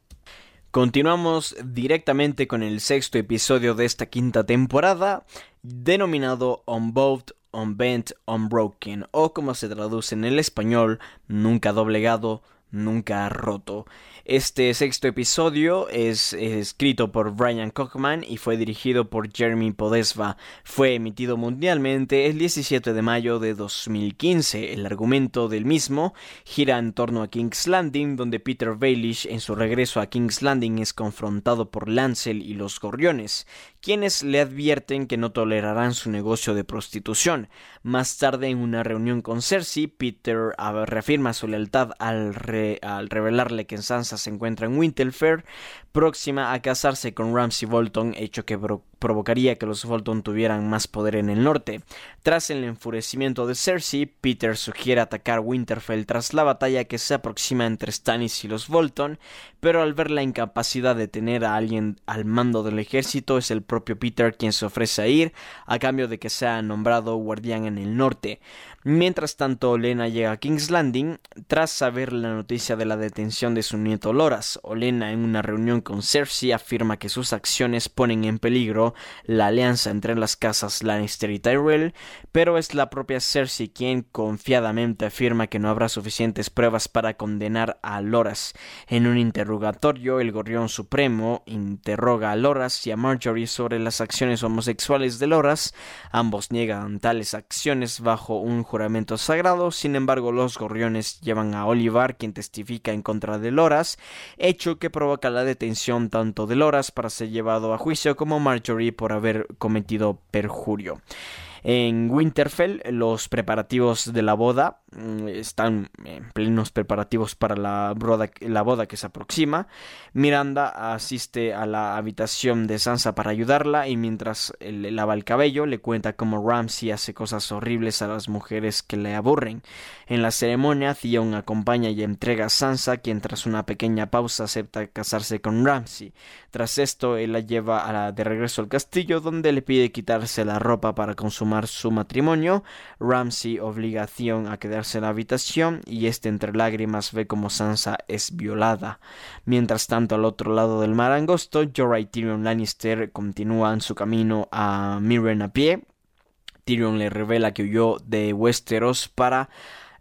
S1: Continuamos directamente con el sexto episodio de esta quinta temporada, denominado Unbowed, Unbent, Unbroken, o como se traduce en el español, nunca doblegado, nunca roto. Este sexto episodio es, escrito por Brian Kochman y fue dirigido por Jeremy Podesva. Fue emitido mundialmente el 17 de mayo de 2015. El argumento del mismo gira en torno a King's Landing, donde Peter Baelish en su regreso a King's Landing es confrontado por Lancel y los Gorriones, quienes le advierten que no tolerarán su negocio de prostitución. Más tarde, en una reunión con Cersei, Peter reafirma su lealtad al, al revelarle que en Se encuentra en Winterfell, próxima a casarse con Ramsay Bolton, hecho que provocaría que los Bolton tuvieran más poder en el norte. Tras el enfurecimiento de Cersei, Peter sugiere atacar Winterfell tras la batalla que se aproxima entre Stannis y los Bolton, pero al ver la incapacidad de tener a alguien al mando del ejército, es el propio Peter quien se ofrece a ir, a cambio de que sea nombrado guardián en el norte. Mientras tanto, Lena llega a King's Landing tras saber la noticia de la detención de su nieto Loras. Olena, en una reunión con Cersei, afirma que sus acciones ponen en peligro la alianza entre las casas Lannister y Tyrell, pero es la propia Cersei quien confiadamente afirma que no habrá suficientes pruebas para condenar a Loras. En un interrogatorio, el Gorrión Supremo interroga a Loras y a Marjorie sobre las acciones homosexuales de Loras. Ambos niegan tales acciones bajo un juramento sagrado, sin embargo los gorriones llevan a Olivar, quien testifica en contra de Loras, hecho que provoca la detención tanto de Loras para ser llevado a juicio como Marjorie por haber cometido perjurio. En Winterfell los preparativos de la boda mm, están en plenos preparativos para la boda, la boda que se aproxima. Miranda asiste a la habitación de Sansa para ayudarla y mientras le lava el cabello le cuenta cómo Ramsay hace cosas horribles a las mujeres que le aburren. En la ceremonia Theon acompaña y entrega a Sansa quien tras una pequeña pausa acepta casarse con Ramsay. Tras esto él la lleva a la, de regreso al castillo donde le pide quitarse la ropa para su matrimonio, Ramsey obligación a quedarse en la habitación y este entre lágrimas ve como Sansa es violada. Mientras tanto, al otro lado del mar angosto, Jorah y Tyrion Lannister continúan su camino a Mirren a pie. Tyrion le revela que huyó de Westeros para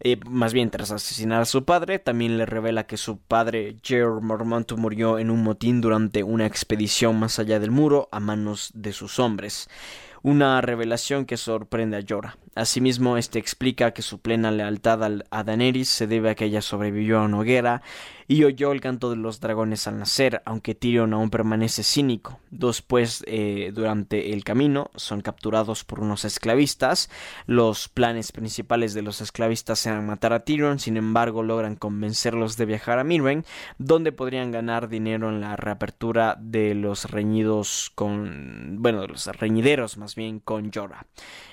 S1: eh, más bien tras asesinar a su padre, también le revela que su padre George Mormont murió en un motín durante una expedición más allá del muro a manos de sus hombres una revelación que sorprende a Jorah. Asimismo, este explica que su plena lealtad a Daenerys se debe a que ella sobrevivió a una hoguera y oyó el canto de los dragones al nacer, aunque Tyrion aún permanece cínico. Después, eh, durante el camino, son capturados por unos esclavistas. Los planes principales de los esclavistas eran matar a Tyrion, sin embargo, logran convencerlos de viajar a Mirren, donde podrían ganar dinero en la reapertura de los reñidos con. bueno, de los reñideros más bien con Jorah.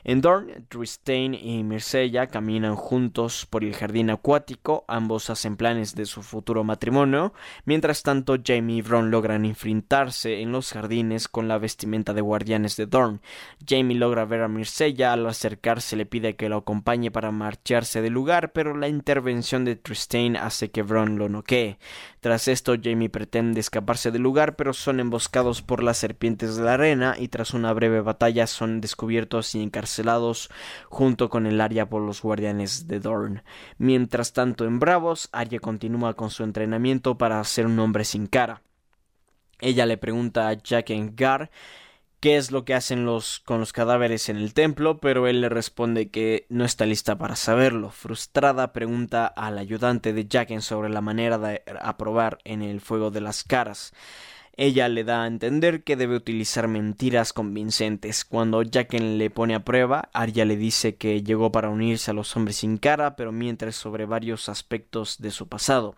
S1: En Dorne, Tristane y Mircella caminan juntos por el jardín acuático, ambos hacen planes de su futuro matrimonio. Mientras tanto, Jamie y Bron logran enfrentarse en los jardines con la vestimenta de guardianes de Dorn. Jamie logra ver a Mircella, al acercarse le pide que lo acompañe para marcharse del lugar, pero la intervención de Tristane hace que Bron lo noquee. Tras esto, Jamie pretende escaparse del lugar, pero son emboscados por las serpientes de la arena y tras una breve batalla son descubiertos y encarcelados junto con el Arya por los guardianes de Dorn. Mientras tanto, en Bravos, Arya continúa con su entrenamiento para ser un hombre sin cara. Ella le pregunta a Jack Gar qué es lo que hacen los con los cadáveres en el templo, pero él le responde que no está lista para saberlo. Frustrada pregunta al ayudante de Jacken sobre la manera de aprobar en el fuego de las caras. Ella le da a entender que debe utilizar mentiras convincentes. Cuando Jacken le pone a prueba, Arya le dice que llegó para unirse a los hombres sin cara, pero mientras sobre varios aspectos de su pasado.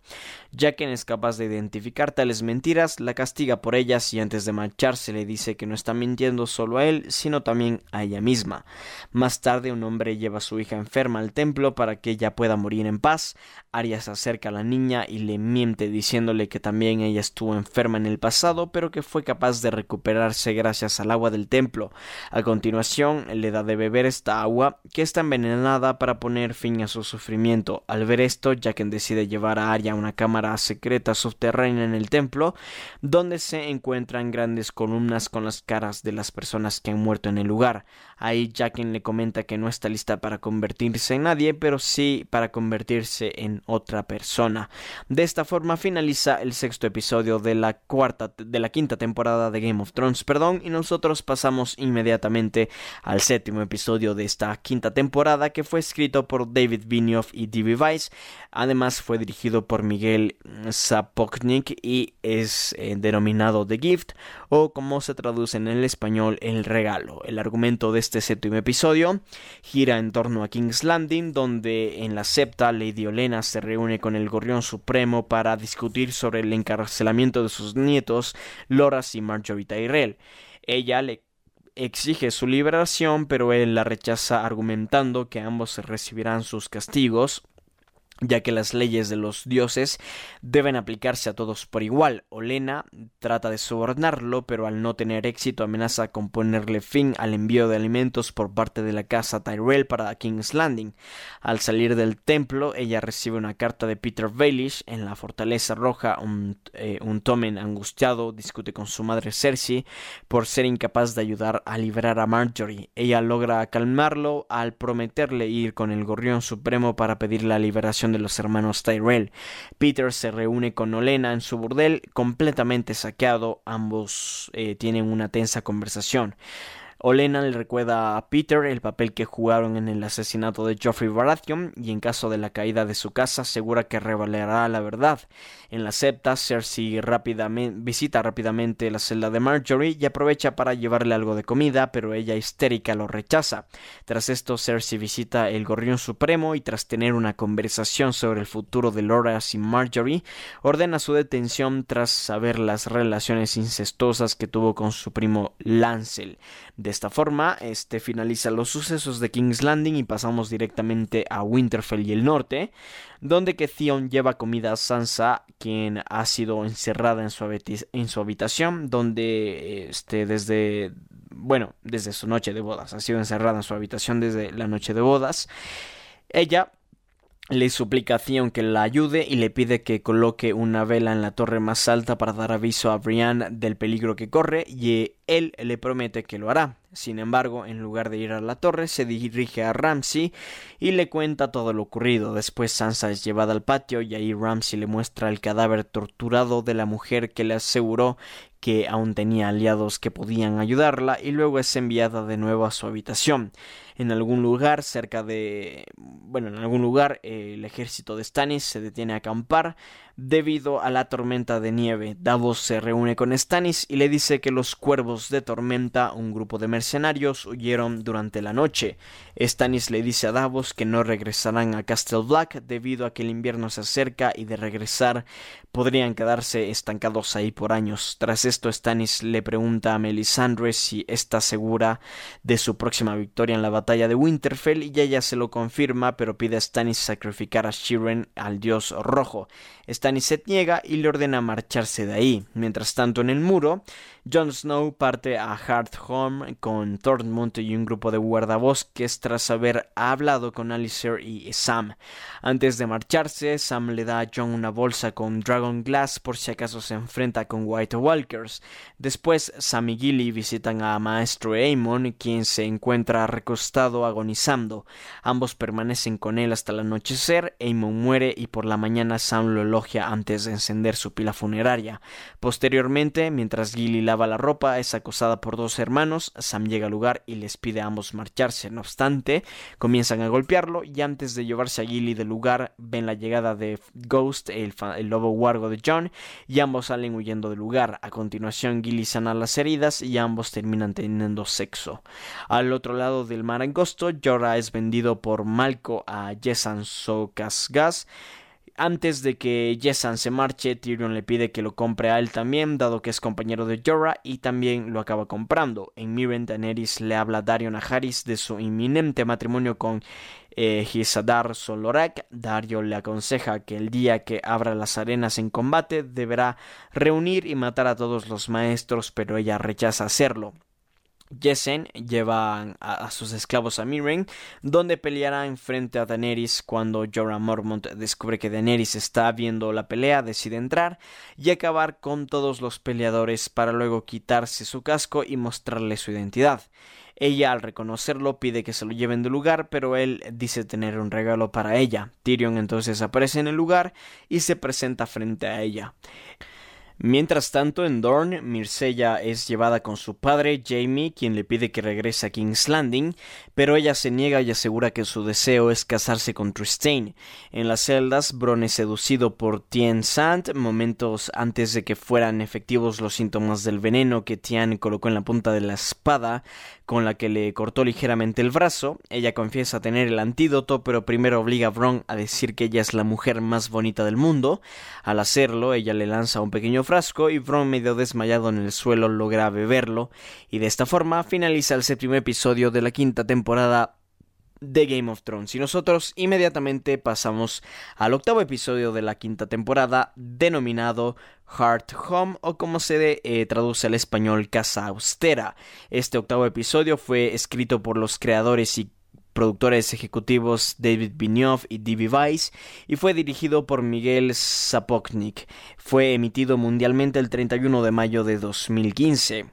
S1: Jacken es capaz de identificar tales mentiras, la castiga por ellas y antes de marcharse le dice que no está mintiendo solo a él, sino también a ella misma. Más tarde un hombre lleva a su hija enferma al templo para que ella pueda morir en paz. Arya se acerca a la niña y le miente diciéndole que también ella estuvo enferma en el pasado pero que fue capaz de recuperarse gracias al agua del templo. A continuación, le da de beber esta agua, que está envenenada para poner fin a su sufrimiento. Al ver esto, Jacken decide llevar a Arya a una cámara secreta subterránea en el templo, donde se encuentran grandes columnas con las caras de las personas que han muerto en el lugar. Ahí Jacken le comenta que no está lista para convertirse en nadie, pero sí para convertirse en otra persona. De esta forma finaliza el sexto episodio de la cuarta de la quinta temporada de Game of Thrones, perdón, y nosotros pasamos inmediatamente al séptimo episodio de esta quinta temporada que fue escrito por David Benioff y D.B. Weiss, además fue dirigido por Miguel Zapoknik y es eh, denominado The Gift o como se traduce en el español El regalo. El argumento de este séptimo episodio gira en torno a King's Landing donde en la septa Lady Olena se reúne con el Gorrión Supremo para discutir sobre el encarcelamiento de sus nietos Loras y Marjorie Tyrell. Ella le exige su liberación, pero él la rechaza argumentando que ambos recibirán sus castigos ya que las leyes de los dioses deben aplicarse a todos por igual. Olena trata de sobornarlo, pero al no tener éxito amenaza con ponerle fin al envío de alimentos por parte de la casa Tyrell para King's Landing. Al salir del templo, ella recibe una carta de Peter Baelish en la Fortaleza Roja. Un, eh, un Tomen angustiado discute con su madre Cersei por ser incapaz de ayudar a liberar a Marjorie. Ella logra calmarlo al prometerle ir con el Gorrión Supremo para pedir la liberación de los hermanos Tyrell. Peter se reúne con Olena en su burdel, completamente saqueado. Ambos eh, tienen una tensa conversación. Olena le recuerda a Peter el papel que jugaron en el asesinato de Geoffrey Baratheon y en caso de la caída de su casa asegura que revelará la verdad. En la septa, Cersei visita rápidamente la celda de Marjorie y aprovecha para llevarle algo de comida, pero ella histérica lo rechaza. Tras esto, Cersei visita el Gorrión Supremo y tras tener una conversación sobre el futuro de Loras y Marjorie, ordena su detención tras saber las relaciones incestuosas que tuvo con su primo Lancel. De esta forma, este finaliza los sucesos de King's Landing y pasamos directamente a Winterfell y el norte, donde que Theon lleva comida a Sansa, quien ha sido encerrada en su, en su habitación, donde este, desde bueno, desde su noche de bodas, ha sido encerrada en su habitación desde la noche de bodas. Ella le suplica a que la ayude y le pide que coloque una vela en la torre más alta para dar aviso a Brienne del peligro que corre y él le promete que lo hará. Sin embargo, en lugar de ir a la torre, se dirige a Ramsay y le cuenta todo lo ocurrido. Después Sansa es llevada al patio y ahí Ramsay le muestra el cadáver torturado de la mujer que le aseguró que aún tenía aliados que podían ayudarla y luego es enviada de nuevo a su habitación. En algún lugar cerca de... bueno, en algún lugar el ejército de Stannis se detiene a acampar debido a la tormenta de nieve. Davos se reúne con Stannis y le dice que los cuervos de tormenta, un grupo de mercenarios, huyeron durante la noche. Stannis le dice a Davos que no regresarán a Castle Black debido a que el invierno se acerca y de regresar podrían quedarse estancados ahí por años. Tras esto, Stannis le pregunta a Melisandre si está segura de su próxima victoria en la batalla de Winterfell y ella se lo confirma, pero pide a Stannis sacrificar a Shiren al dios rojo. Stannis se niega y le ordena marcharse de ahí. Mientras tanto, en el muro, Jon Snow parte a Hardhome con Thormund y un grupo de guardabosques tras haber hablado con Alistair y Sam. Antes de marcharse, Sam le da a Jon una bolsa con Dragon Glass por si acaso se enfrenta con White Walkers. Después, Sam y Gilly visitan a Maestro Aemon, quien se encuentra recostado agonizando. Ambos permanecen con él hasta el anochecer. Aemon muere y por la mañana Sam lo antes de encender su pila funeraria. Posteriormente, mientras Gilly lava la ropa, es acosada por dos hermanos. Sam llega al lugar y les pide a ambos marcharse. No obstante, comienzan a golpearlo y antes de llevarse a Gilly del lugar, ven la llegada de Ghost, el, lobo guargo de John, y ambos salen huyendo del lugar. A continuación, Gilly sana las heridas y ambos terminan teniendo sexo. Al otro lado del mar angosto, Jorah es vendido por Malco a Yesan Sokasgas antes de que Jessan se marche, Tyrion le pide que lo compre a él también, dado que es compañero de Jorah y también lo acaba comprando. En Miren, Daenerys le habla a Dario Najaris de su inminente matrimonio con eh, Gisadar Solorak. Dario le aconseja que el día que abra las arenas en combate deberá reunir y matar a todos los maestros, pero ella rechaza hacerlo. Jesen lleva a, sus esclavos a Miren, donde pelearán frente a Daenerys cuando Jorah Mormont descubre que Daenerys está viendo la pelea, decide entrar y acabar con todos los peleadores para luego quitarse su casco y mostrarle su identidad. Ella al reconocerlo pide que se lo lleven del lugar, pero él dice tener un regalo para ella. Tyrion entonces aparece en el lugar y se presenta frente a ella. Mientras tanto, en Dorne, Mircella es llevada con su padre, Jamie, quien le pide que regrese a King's Landing, pero ella se niega y asegura que su deseo es casarse con Tristane. En las celdas, Bron es seducido por Tien Sant momentos antes de que fueran efectivos los síntomas del veneno que Tien colocó en la punta de la espada con la que le cortó ligeramente el brazo. Ella confiesa tener el antídoto, pero primero obliga a Bron a decir que ella es la mujer más bonita del mundo. Al hacerlo, ella le lanza un pequeño frasco y Bron medio desmayado en el suelo logra beberlo y de esta forma finaliza el séptimo episodio de la quinta temporada de Game of Thrones. Y nosotros inmediatamente pasamos al octavo episodio de la quinta temporada denominado Heart Home o como se eh, traduce al español Casa Austera. Este octavo episodio fue escrito por los creadores y productores ejecutivos David Benioff y D.B. Weiss y fue dirigido por Miguel Sapochnik. Fue emitido mundialmente el 31 de mayo de 2015.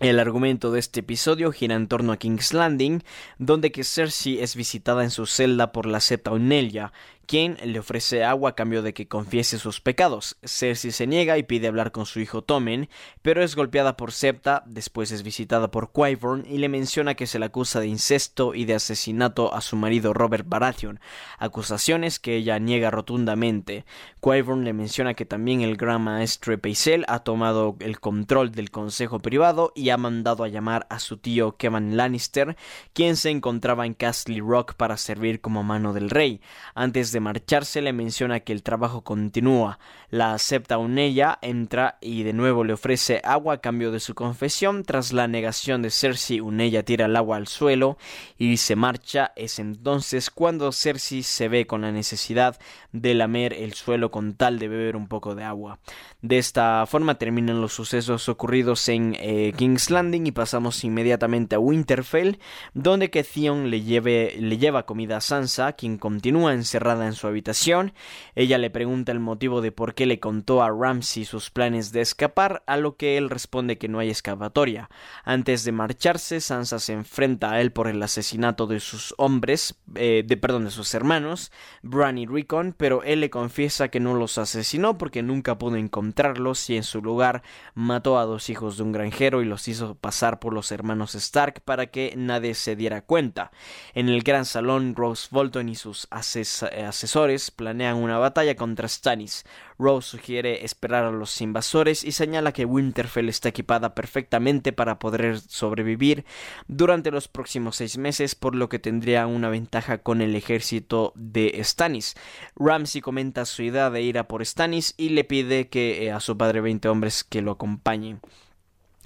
S1: El argumento de este episodio gira en torno a King's Landing, donde que Cersei es visitada en su celda por la septa Onelia, quien le ofrece agua a cambio de que confiese sus pecados. Cersei se niega y pide hablar con su hijo Tommen, pero es golpeada por Septa, después es visitada por Qyburn y le menciona que se le acusa de incesto y de asesinato a su marido Robert Baratheon, acusaciones que ella niega rotundamente. Qyburn le menciona que también el gran maestre Paisel ha tomado el control del consejo privado y ha mandado a llamar a su tío Kevin Lannister, quien se encontraba en Castle Rock para servir como mano del rey. Antes marcharse le menciona que el trabajo continúa. La acepta ella, entra y de nuevo le ofrece agua a cambio de su confesión. Tras la negación de Cersei, Unella tira el agua al suelo y se marcha. Es entonces cuando Cersei se ve con la necesidad de lamer el suelo con tal de beber un poco de agua. De esta forma terminan los sucesos ocurridos en eh, King's Landing y pasamos inmediatamente a Winterfell, donde que Theon le, lleve, le lleva comida a Sansa, quien continúa encerrada en su habitación. Ella le pregunta el motivo de por qué le contó a Ramsey sus planes de escapar, a lo que él responde que no hay escapatoria. Antes de marcharse, Sansa se enfrenta a él por el asesinato de sus hombres, eh, de perdón, de sus hermanos, Bran y Rickon, pero él le confiesa que no los asesinó porque nunca pudo encontrarlos y en su lugar mató a dos hijos de un granjero y los hizo pasar por los hermanos Stark para que nadie se diera cuenta. En el gran salón, Rose Bolton y sus ases asesores planean una batalla contra Stannis. Rose sugiere esperar a los invasores y señala que Winterfell está equipada perfectamente para poder sobrevivir durante los próximos seis meses, por lo que tendría una ventaja con el ejército de Stannis. Ramsey comenta su idea de ir a por Stannis y le pide que eh, a su padre 20 hombres que lo acompañen.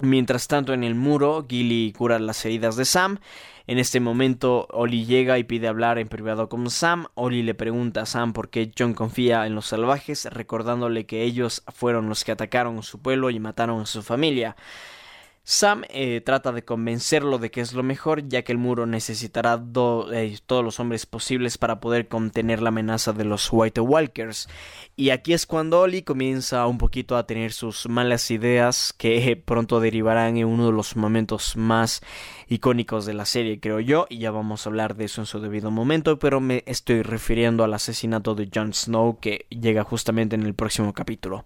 S1: Mientras tanto, en el muro, Gilly cura las heridas de Sam. En este momento, Oli llega y pide hablar en privado con Sam. Oli le pregunta a Sam por qué John confía en los salvajes, recordándole que ellos fueron los que atacaron su pueblo y mataron a su familia. Sam eh, trata de convencerlo de que es lo mejor, ya que el muro necesitará eh, todos los hombres posibles para poder contener la amenaza de los White Walkers. Y aquí es cuando Oli comienza un poquito a tener sus malas ideas que pronto derivarán en uno de los momentos más icónicos de la serie, creo yo, y ya vamos a hablar de eso en su debido momento, pero me estoy refiriendo al asesinato de Jon Snow que llega justamente en el próximo capítulo.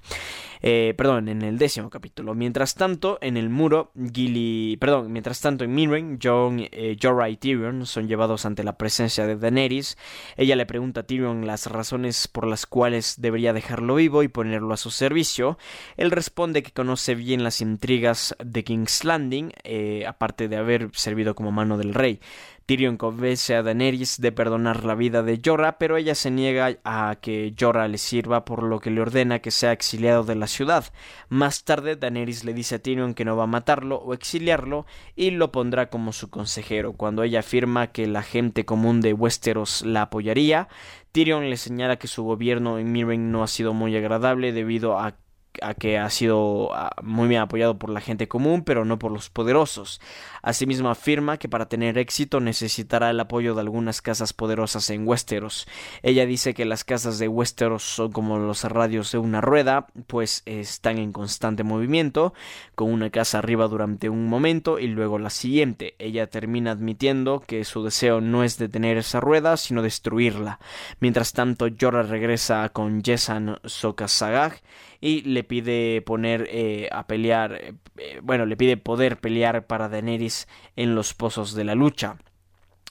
S1: Eh, perdón, en el décimo capítulo. Mientras tanto, en el muro, Gilly, perdón, mientras tanto en Mirren, Jon, eh, Jorah y Tyrion son llevados ante la presencia de Daenerys. Ella le pregunta a Tyrion las razones por las cuales debería dejarlo vivo y ponerlo a su servicio. Él responde que conoce bien las intrigas de King's Landing, eh, aparte de haber servido como mano del rey. Tyrion convence a Daenerys de perdonar la vida de Jorah, pero ella se niega a que Jorah le sirva, por lo que le ordena que sea exiliado de la ciudad. Más tarde, Daenerys le dice a Tyrion que no va a matarlo o exiliarlo y lo pondrá como su consejero. Cuando ella afirma que la gente común de Westeros la apoyaría, Tyrion le señala que su gobierno en Meereen no ha sido muy agradable debido a a que ha sido muy bien apoyado por la gente común, pero no por los poderosos. Asimismo afirma que para tener éxito necesitará el apoyo de algunas casas poderosas en Westeros. Ella dice que las casas de Westeros son como los radios de una rueda, pues están en constante movimiento, con una casa arriba durante un momento y luego la siguiente. Ella termina admitiendo que su deseo no es detener esa rueda, sino destruirla. Mientras tanto, Jorah regresa con Jessan Sokasagag y le pide poner eh, a pelear, eh, bueno, le pide poder pelear para Daenerys en los pozos de la lucha.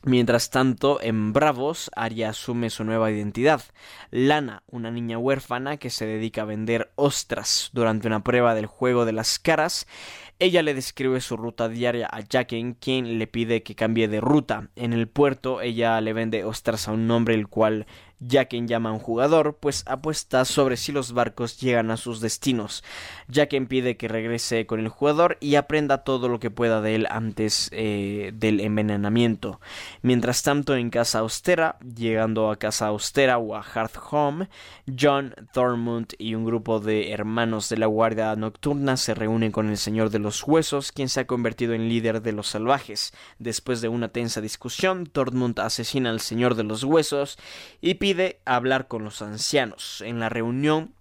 S1: Mientras tanto, en Bravos, Arya asume su nueva identidad. Lana, una niña huérfana que se dedica a vender ostras durante una prueba del juego de las caras, ella le describe su ruta diaria a Jaqen, quien le pide que cambie de ruta. En el puerto, ella le vende ostras a un hombre el cual Jaqen llama a un jugador, pues apuesta sobre si los barcos llegan a sus destinos. Jaqen pide que regrese con el jugador y aprenda todo lo que pueda de él antes eh, del envenenamiento. Mientras tanto, en casa austera, llegando a casa austera o a Hearth Home, John, Thormund y un grupo de hermanos de la Guardia Nocturna se reúnen con el Señor de los Huesos, quien se ha convertido en líder de los salvajes. Después de una tensa discusión, Thormund asesina al Señor de los Huesos y pide hablar con los ancianos. En la reunión,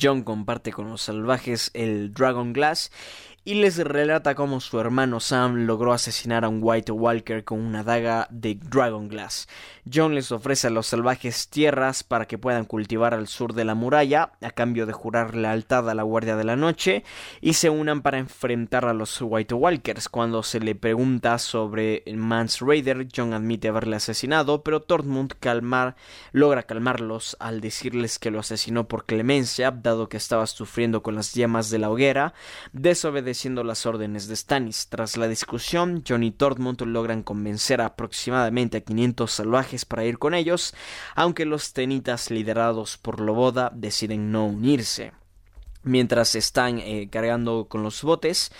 S1: John comparte con los salvajes el Dragon Glass y les relata cómo su hermano Sam logró asesinar a un White Walker con una daga de Dragon Glass. John les ofrece a los salvajes tierras para que puedan cultivar al sur de la muralla, a cambio de jurar lealtad a la Guardia de la Noche, y se unan para enfrentar a los White Walkers. Cuando se le pregunta sobre Mance Raider, John admite haberle asesinado, pero Tormund calmar, logra calmarlos al decirles que lo asesinó por clemencia, dado que estaba sufriendo con las llamas de la hoguera, desobedeciendo las órdenes de Stannis. Tras la discusión, John y Tormund logran convencer a aproximadamente a 500 salvajes para ir con ellos, aunque los tenitas liderados por Loboda deciden no unirse. Mientras están eh, cargando con los botes,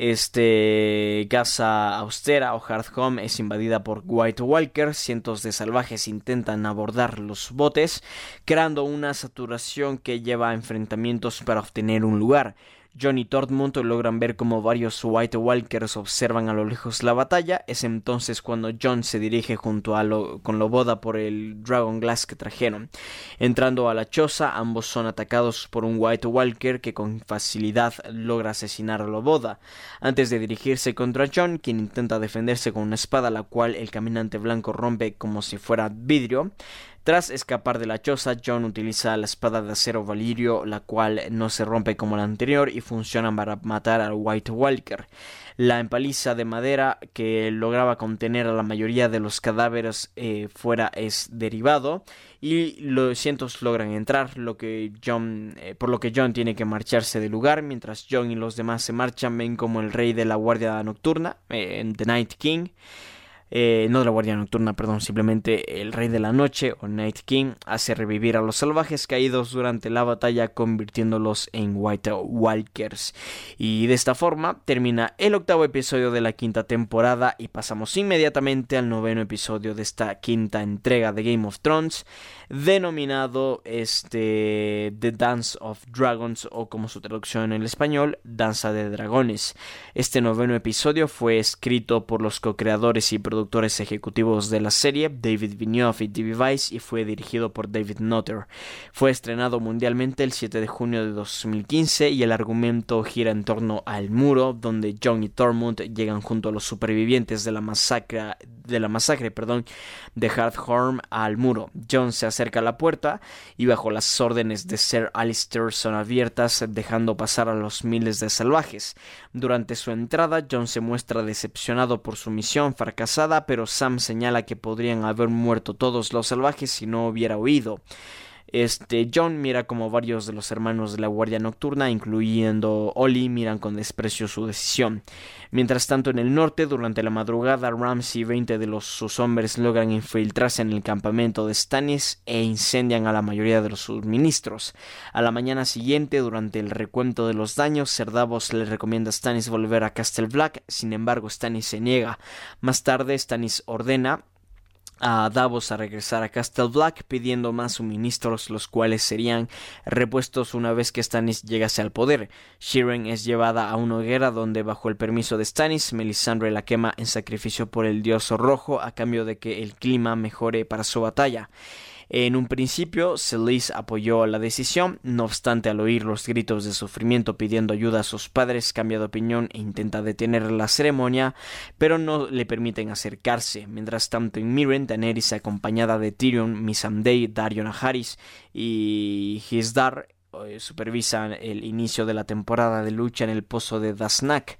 S1: este casa austera o Hard Home es invadida por White Walker. Cientos de salvajes intentan abordar los botes, creando una saturación que lleva a enfrentamientos para obtener un lugar. John y Tormund logran ver como varios White Walkers observan a lo lejos la batalla. Es entonces cuando John se dirige junto a lo, con Loboda por el Dragon Glass que trajeron. Entrando a la choza, ambos son atacados por un White Walker que con facilidad logra asesinar a Loboda. Antes de dirigirse contra John, quien intenta defenderse con una espada, la cual el caminante blanco rompe como si fuera vidrio. Tras escapar de la choza, John utiliza la espada de acero Valirio, la cual no se rompe como la anterior y funciona para matar al White Walker. La empaliza de madera que lograba contener a la mayoría de los cadáveres eh, fuera es derivado y los cientos logran entrar, lo que John, eh, por lo que John tiene que marcharse del lugar. Mientras John y los demás se marchan, ven como el rey de la guardia nocturna, eh, The Night King, eh, no de la Guardia Nocturna, perdón, simplemente el Rey de la Noche o Night King hace revivir a los salvajes caídos durante la batalla convirtiéndolos en White Walkers. Y de esta forma termina el octavo episodio de la quinta temporada y pasamos inmediatamente al noveno episodio de esta quinta entrega de Game of Thrones denominado este The Dance of Dragons o como su traducción en el español Danza de Dragones. Este noveno episodio fue escrito por los co-creadores y productores ejecutivos de la serie, David Vigneault y D.B. Weiss, y fue dirigido por David Nutter. Fue estrenado mundialmente el 7 de junio de 2015 y el argumento gira en torno al muro, donde John y Tormund llegan junto a los supervivientes de la masacre, de la masacre perdón, de Hardhorn al muro. John se acerca a la puerta y bajo las órdenes de Sir Alistair son abiertas, dejando pasar a los miles de salvajes. Durante su entrada, John se muestra decepcionado por su misión fracasada pero Sam señala que podrían haber muerto todos los salvajes si no hubiera huido. Este, John mira como varios de los hermanos de la Guardia Nocturna, incluyendo Oli, miran con desprecio su decisión. Mientras tanto, en el norte, durante la madrugada, Ramsey y 20 de los, sus hombres logran infiltrarse en el campamento de Stannis e incendian a la mayoría de los suministros. A la mañana siguiente, durante el recuento de los daños, Cerdavos le recomienda a Stannis volver a Castle Black, sin embargo, Stannis se niega. Más tarde, Stannis ordena a Davos a regresar a Castle Black pidiendo más suministros los cuales serían repuestos una vez que Stannis llegase al poder. Shiren es llevada a una hoguera donde bajo el permiso de Stannis Melisandre la quema en sacrificio por el dios rojo a cambio de que el clima mejore para su batalla. En un principio, Celise apoyó la decisión, no obstante, al oír los gritos de sufrimiento pidiendo ayuda a sus padres, cambia de opinión e intenta detener la ceremonia, pero no le permiten acercarse. Mientras tanto, en Miren, Daenerys, acompañada de Tyrion, Missandei, Darion Aharis y Hisdar, eh, supervisan el inicio de la temporada de lucha en el pozo de Dasnak.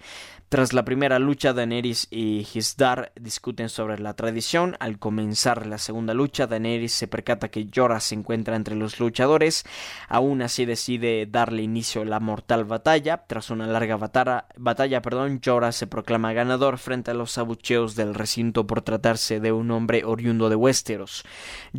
S1: Tras la primera lucha, Daenerys y Hisdar discuten sobre la tradición. Al comenzar la segunda lucha, Daenerys se percata que Jorah se encuentra entre los luchadores. Aún así decide darle inicio a la mortal batalla. Tras una larga batalla, batalla perdón, Jorah se proclama ganador frente a los abucheos del recinto por tratarse de un hombre oriundo de Westeros.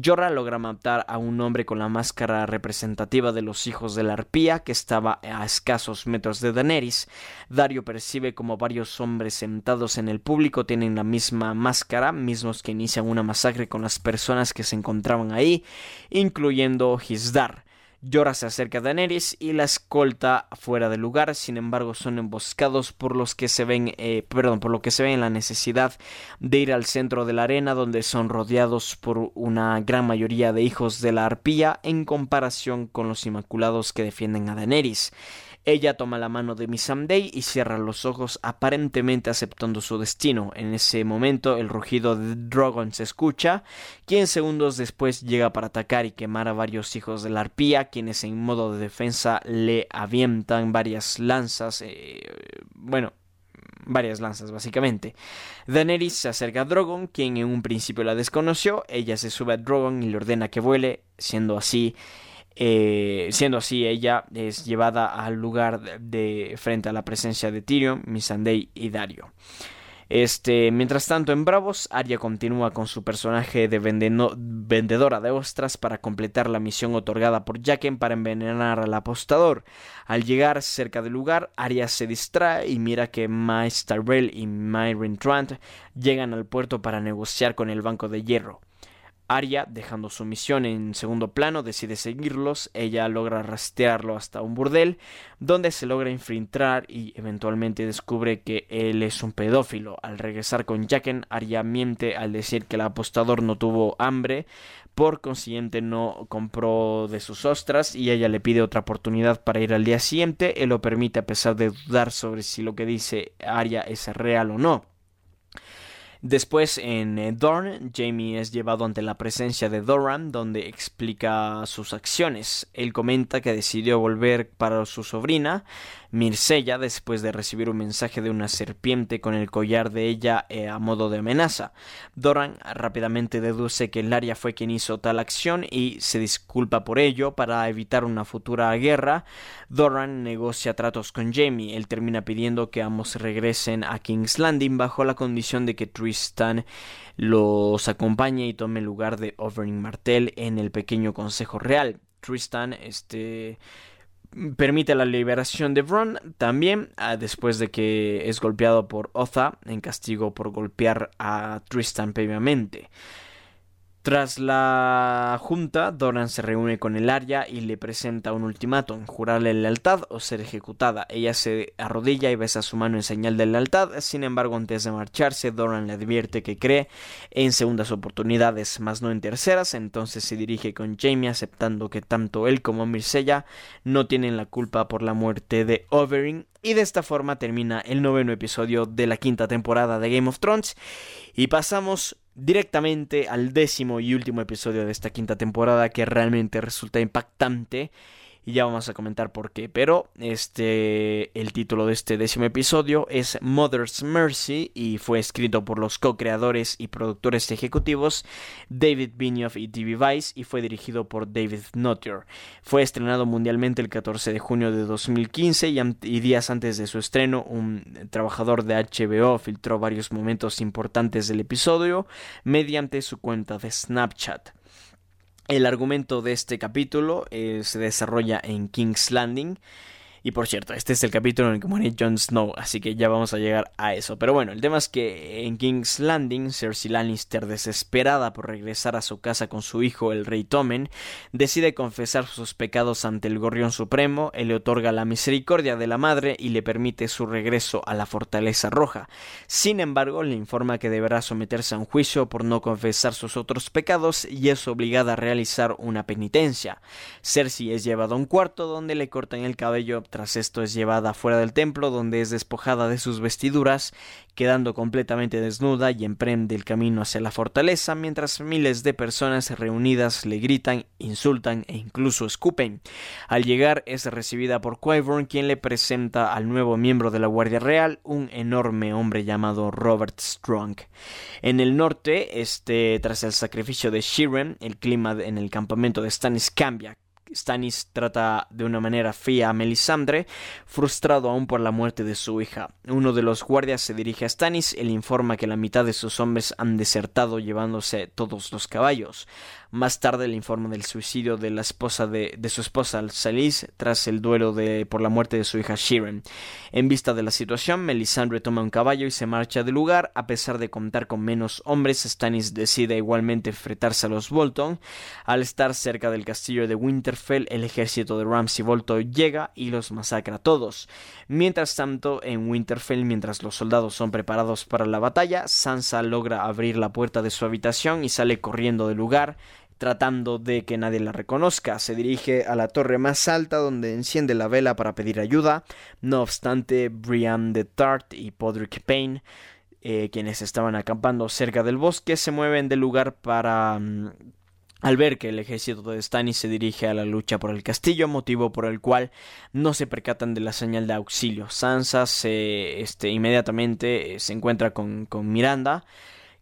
S1: Jorah logra matar a un hombre con la máscara representativa de los hijos de la arpía que estaba a escasos metros de Daenerys. Dario percibe como varios hombres sentados en el público tienen la misma máscara, mismos que inician una masacre con las personas que se encontraban ahí, incluyendo Hisdar. Jorah se acerca a Daenerys y la escolta fuera del lugar, sin embargo son emboscados por los que se ven, eh, perdón, por lo que se ven la necesidad de ir al centro de la arena donde son rodeados por una gran mayoría de hijos de la arpía en comparación con los inmaculados que defienden a Daenerys. Ella toma la mano de Missandei y cierra los ojos aparentemente aceptando su destino. En ese momento el rugido de Drogon se escucha, quien segundos después llega para atacar y quemar a varios hijos de la arpía, quienes en modo de defensa le avientan varias lanzas, eh, bueno, varias lanzas básicamente. Daenerys se acerca a Drogon, quien en un principio la desconoció, ella se sube a Drogon y le ordena que vuele, siendo así eh, siendo así, ella es llevada al lugar de, frente a la presencia de Tyrion, Missandei y Dario. Este, mientras tanto, en Bravos, Arya continúa con su personaje de vendedora de ostras para completar la misión otorgada por Jaqen para envenenar al apostador. Al llegar cerca del lugar, Arya se distrae y mira que Mace Tyrell y Myron Trant llegan al puerto para negociar con el Banco de Hierro. Arya, dejando su misión en segundo plano, decide seguirlos. Ella logra rastrearlo hasta un burdel, donde se logra infiltrar y eventualmente descubre que él es un pedófilo. Al regresar con Jaqen, Arya miente al decir que el apostador no tuvo hambre, por consiguiente no compró de sus ostras y ella le pide otra oportunidad para ir al día siguiente. Él lo permite a pesar de dudar sobre si lo que dice Arya es real o no. Después en eh, Dorn, Jamie es llevado ante la presencia de Doran, donde explica sus acciones. Él comenta que decidió volver para su sobrina, Mirsella después de recibir un mensaje de una serpiente con el collar de ella eh, a modo de amenaza. Doran rápidamente deduce que Laria fue quien hizo tal acción y se disculpa por ello para evitar una futura guerra. Doran negocia tratos con Jamie. Él termina pidiendo que ambos regresen a King's Landing bajo la condición de que Tristan los acompañe y tome el lugar de Oberyn Martell en el pequeño consejo real. Tristan este permite la liberación de Bron también ah, después de que es golpeado por Otha en castigo por golpear a Tristan previamente. Tras la junta, Doran se reúne con el Arya y le presenta un ultimátum, jurarle lealtad o ser ejecutada. Ella se arrodilla y besa su mano en señal de lealtad, sin embargo antes de marcharse, Doran le advierte que cree en segundas oportunidades, más no en terceras, entonces se dirige con Jamie aceptando que tanto él como Mirsella no tienen la culpa por la muerte de Oberyn y de esta forma termina el noveno episodio de la quinta temporada de Game of Thrones. Y pasamos directamente al décimo y último episodio de esta quinta temporada que realmente resulta impactante y ya vamos a comentar por qué. Pero este el título de este décimo episodio es Mother's Mercy y fue escrito por los co-creadores y productores ejecutivos David Benioff y TV Vice y fue dirigido por David Notter. Fue estrenado mundialmente el 14 de junio de 2015 y, y días antes de su estreno un trabajador de HBO filtró varios momentos importantes del episodio mediante su cuenta de Snapchat. El argumento de este capítulo eh, se desarrolla en King's Landing y por cierto, este es el capítulo en el que muere Jon Snow, así que ya vamos a llegar a eso. Pero bueno, el tema es que en King's Landing, Cersei Lannister, desesperada por regresar a su casa con su hijo, el rey Tommen, decide confesar sus pecados ante el Gorrión Supremo, él le otorga la misericordia de la madre y le permite su regreso a la Fortaleza Roja. Sin embargo, le informa que deberá someterse a un juicio por no confesar sus otros pecados y es obligada a realizar una penitencia. Cersei es llevada a un cuarto donde le cortan el cabello Tras esto es llevada fuera del templo donde es despojada de sus vestiduras, quedando completamente desnuda y emprende el camino hacia la fortaleza mientras miles de personas reunidas le gritan, insultan e incluso escupen. Al llegar es recibida por Qyburn quien le presenta al nuevo miembro de la Guardia Real, un enorme hombre llamado Robert Strong. En el norte, este, tras el sacrificio de Shiren, el clima en el campamento de Stannis cambia, Stannis trata de una manera fría a Melisandre, frustrado aún por la muerte de su hija. Uno de los guardias se dirige a Stannis le informa que la mitad de sus hombres han desertado llevándose todos los caballos. Más tarde le informa del suicidio de la esposa de, su esposa Salis tras el duelo de, por la muerte de su hija Shiren. En vista de la situación, Melisandre toma un caballo y se marcha del lugar. A pesar de contar con menos hombres, Stannis decide igualmente enfrentarse a los Bolton. Al estar cerca del castillo de Winterfell, el ejército de Ramsay Bolton llega y los masacra a todos. Mientras tanto, en Winterfell, mientras los soldados son preparados para la batalla, Sansa logra abrir la puerta de su habitación y sale corriendo del lugar tratando de que nadie la reconozca. Se dirige a la torre más alta donde enciende la vela para pedir ayuda. No obstante, Brian de Tart y Podrick Payne, eh, quienes estaban acampando cerca del bosque, se mueven del lugar para... Mm, al ver que el ejército de Stannis se dirige a la lucha por el castillo, motivo por el cual no se percatan de la señal de auxilio. Sansa se este, inmediatamente eh, se encuentra con, con Miranda,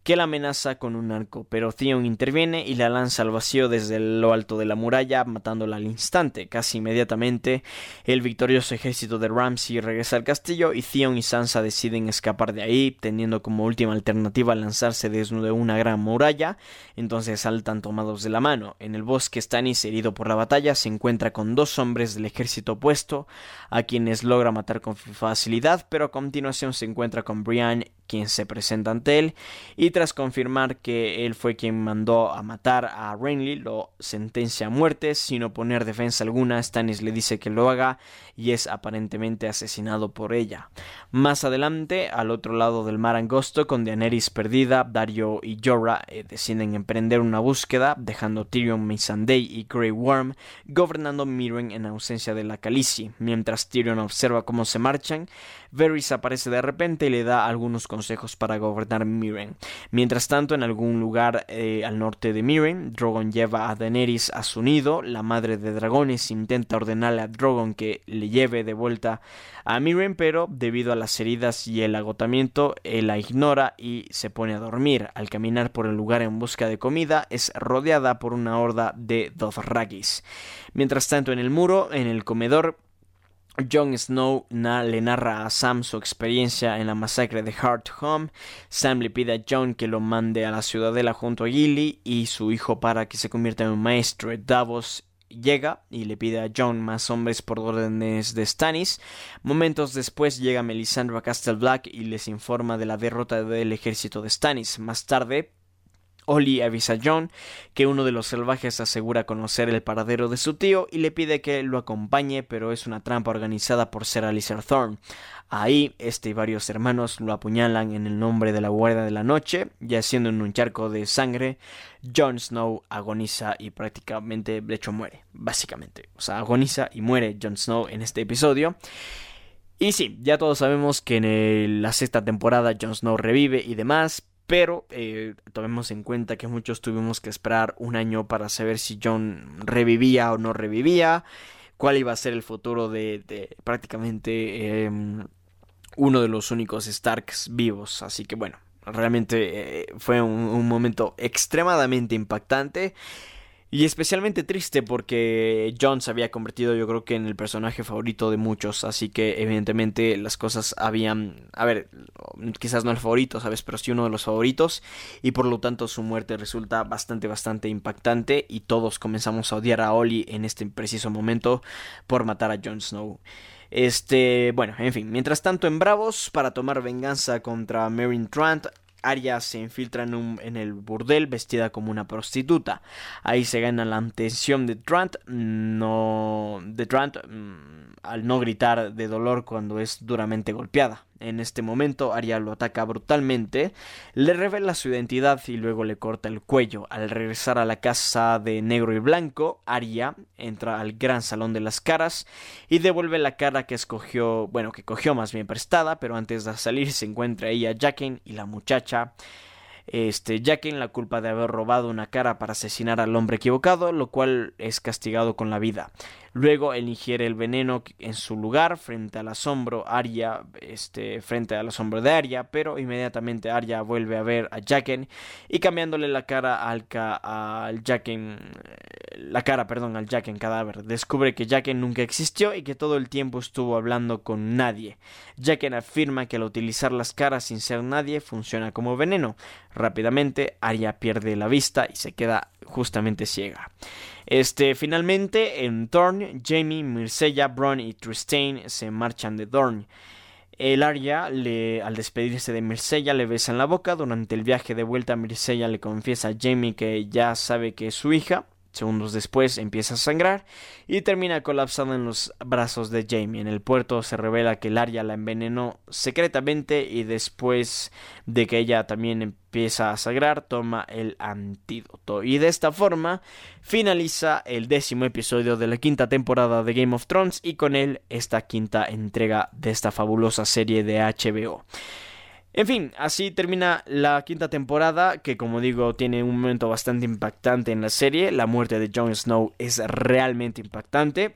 S1: que la amenaza con un arco, pero Theon interviene y la lanza al vacío desde lo alto de la muralla, matándola al instante. Casi inmediatamente, el victorioso ejército de Ramsay regresa al castillo y Theon y Sansa deciden escapar de ahí, teniendo como última alternativa lanzarse desde una gran muralla. Entonces saltan tomados de la mano. En el bosque, Stannis, herido por la batalla, se encuentra con dos hombres del ejército opuesto, a quienes logra matar con facilidad, pero a continuación se encuentra con Brian quien se presenta ante él y tras confirmar que él fue quien mandó a matar a Renly lo sentencia a muerte sin oponer defensa alguna. Stannis le dice que lo haga y es aparentemente asesinado por ella. Más adelante al otro lado del mar angosto con Daenerys perdida Dario y Jorah eh, deciden emprender una búsqueda dejando Tyrion Missandei y Grey Worm gobernando Mirren en ausencia de la Khaleesi. Mientras Tyrion observa cómo se marchan Varys aparece de repente y le da algunos consejos para gobernar Miren. Mientras tanto, en algún lugar eh, al norte de Miren, Drogon lleva a Daenerys a su nido. La madre de dragones intenta ordenarle a Drogon que le lleve de vuelta a Miren, pero debido a las heridas y el agotamiento, él la ignora y se pone a dormir. Al caminar por el lugar en busca de comida, es rodeada por una horda de Dothragis. Mientras tanto, en el muro, en el comedor, Jon Snow le narra a Sam su experiencia en la masacre de Hard Home. Sam le pide a Jon que lo mande a la ciudadela junto a Gilly y su hijo para que se convierta en un maestro. Davos llega y le pide a Jon más hombres por órdenes de Stannis. Momentos después llega Melisandre a Castle Black y les informa de la derrota del ejército de Stannis. Más tarde, Oli avisa a John que uno de los salvajes asegura conocer el paradero de su tío y le pide que lo acompañe, pero es una trampa organizada por Sir Alistair Thorne. Ahí, este y varios hermanos lo apuñalan en el nombre de la Guardia de la Noche, y haciendo en un charco de sangre, Jon Snow agoniza y prácticamente, de hecho, muere, básicamente. O sea, agoniza y muere Jon Snow en este episodio. Y sí, ya todos sabemos que en la sexta temporada Jon Snow revive y demás, pero eh, tomemos en cuenta que muchos tuvimos que esperar un año para saber si John revivía o no revivía, cuál iba a ser el futuro de, prácticamente em, uno de los únicos Starks vivos. Así que bueno, realmente eh, fue un momento extremadamente impactante. Y especialmente triste porque John se había convertido yo creo que en el personaje favorito de muchos, así que evidentemente las cosas habían, a ver, quizás no el favorito, ¿sabes? Pero sí uno de los favoritos y por lo tanto su muerte resulta bastante, bastante impactante y todos comenzamos a odiar a Ollie en este preciso momento por matar a Jon Snow. Este, bueno, en fin, mientras tanto en Bravos, para tomar venganza contra Meryn Trant, Arya se infiltra en, el burdel vestida como una prostituta. Ahí se gana la atención de Trant, no, de Trant mm, al no gritar de dolor cuando es duramente golpeada. En este momento, Arya lo ataca brutalmente, le revela su identidad y luego le corta el cuello. Al regresar a la casa de negro y blanco, Arya entra al gran salón de las caras y devuelve la cara que escogió, bueno, que cogió más bien prestada, pero antes de salir se encuentra ella, Jaqen y la muchacha este, en la culpa de haber robado una cara para asesinar al hombre equivocado, lo cual es castigado con la vida. Luego él ingiere el veneno en su lugar frente al asombro Arya, este, frente al asombro de Arya, pero inmediatamente Arya vuelve a ver a Jacken y cambiándole la cara al, al Jacken, la cara, perdón, al Jacken cadáver, descubre que Jacken nunca existió y que todo el tiempo estuvo hablando con nadie. Jacken afirma que al utilizar las caras sin ser nadie funciona como veneno. Rápidamente Arya pierde la vista y se queda justamente ciega. Este, finalmente, en Thorn, Jamie, Mircella, Bron y Tristane se marchan de Thorn. El Arya, al despedirse de Mircella, le besa en la boca. Durante el viaje de vuelta, Mircella le confiesa a Jamie que ya sabe que es su hija. Segundos después empieza a sangrar y termina colapsado en los brazos de Jamie. En el puerto se revela que el Arya la envenenó secretamente y después de que ella también empieza a sangrar toma el antídoto. Y de esta forma finaliza el décimo episodio de la quinta temporada de Game of Thrones y con él esta quinta entrega de esta fabulosa serie de HBO. En fin, así termina la quinta temporada, que como digo tiene un momento bastante impactante en la serie. La muerte de Jon Snow es realmente impactante.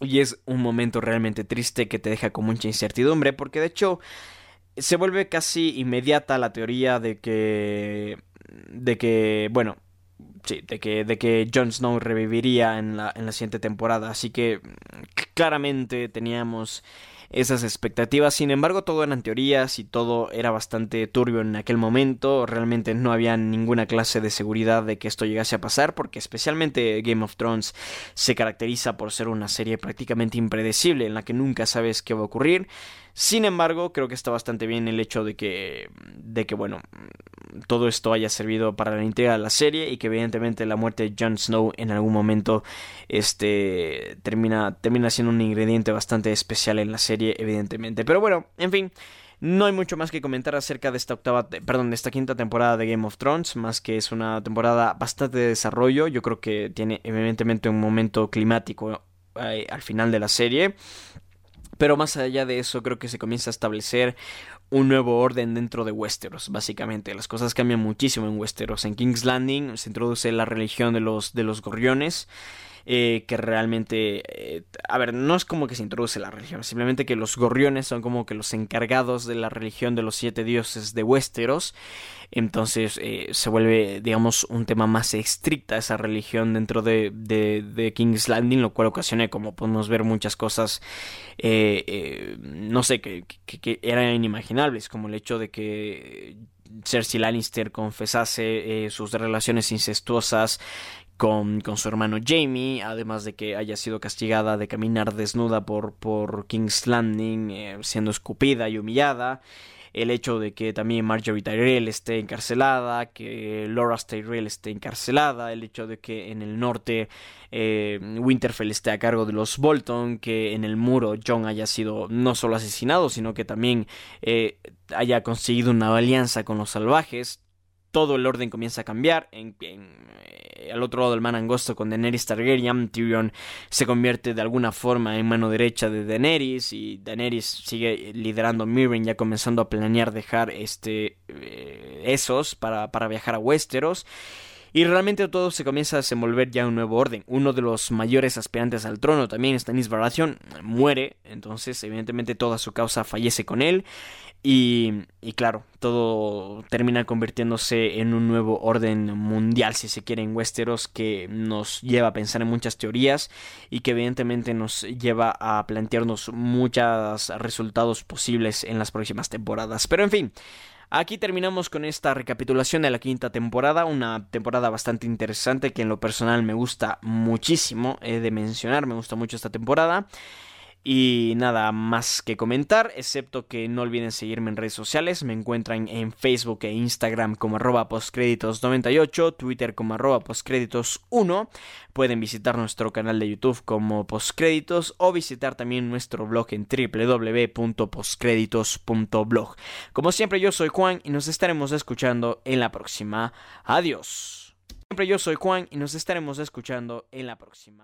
S1: Y es un momento realmente triste que te deja con mucha incertidumbre, porque de hecho se vuelve casi inmediata la teoría de que... de que, bueno, sí, de que, de que Jon Snow reviviría en la, en la siguiente temporada. Así que claramente teníamos esas expectativas. Sin embargo, todo eran teorías y todo era bastante turbio en aquel momento. Realmente no había ninguna clase de seguridad de que esto llegase a pasar, porque especialmente Game of Thrones se caracteriza por ser una serie prácticamente impredecible en la que nunca sabes qué va a ocurrir. Sin embargo, creo que está bastante bien el hecho de que, de que bueno, todo esto haya servido para la entrega de la serie y que evidentemente la muerte de Jon Snow en algún momento este, termina, termina siendo un ingrediente bastante especial en la serie, evidentemente. Pero bueno, en fin. No hay mucho más que comentar acerca de esta octava, perdón, de esta quinta temporada de Game of Thrones, más que es una temporada bastante de desarrollo. Yo creo que tiene evidentemente un momento climático eh, al final de la serie. Pero más allá de eso, creo que se comienza a establecer un nuevo orden dentro de Westeros, básicamente. Las cosas cambian muchísimo en Westeros. En King's Landing se introduce la religión de los, de los gorriones. Eh, que realmente, eh, a ver, no es como que se introduce la religión, simplemente que los gorriones son como que los encargados de la religión de los siete dioses de Westeros, entonces eh, se vuelve, digamos, un tema más estricta esa religión dentro de, de, King's Landing, lo cual ocasiona, como podemos ver, muchas cosas, no sé, que, que, eran inimaginables, como el hecho de que Cersei Lannister confesase sus relaciones incestuosas con, con, su hermano Jamie, además de que haya sido castigada de caminar desnuda por, por King's Landing, eh, siendo escupida y humillada. El hecho de que también Marjorie Tyrell esté encarcelada, que Laura Tyrell esté encarcelada, el hecho de que en el norte eh, Winterfell esté a cargo de los Bolton, que en el muro John haya sido no solo asesinado, sino que también eh, haya conseguido una alianza con los salvajes, todo el orden comienza a cambiar. En, eh, al otro lado del man angosto con Daenerys Targaryen, Tyrion se convierte de alguna forma en mano derecha de Daenerys y Daenerys sigue liderando Mirren ya comenzando a planear dejar este eh, esos para, para viajar a Westeros. Y realmente todo se comienza a desenvolver ya un nuevo orden. Uno de los mayores aspirantes al trono, también Stannis Baratheon, muere. Entonces, evidentemente, toda su causa fallece con él. Y, y, claro, todo termina convirtiéndose en un nuevo orden mundial, si se quiere, en Westeros, que nos lleva a pensar en muchas teorías y que evidentemente nos lleva a plantearnos muchos resultados posibles en las próximas temporadas. Pero en fin, Aquí terminamos con esta recapitulación de la quinta temporada, una temporada bastante interesante que en lo personal me gusta muchísimo, he de mencionar, me gusta mucho esta temporada. Y nada más que comentar, excepto que no olviden seguirme en redes sociales. Me encuentran en Facebook e Instagram como arroba postcréditos98, Twitter como arroba postcréditos1. Pueden visitar nuestro canal de YouTube como postcréditos o visitar también nuestro blog en www.postcréditos.blog. Como siempre yo soy Juan y nos estaremos escuchando en la próxima. Adiós. Siempre yo soy Juan y nos estaremos escuchando en la próxima.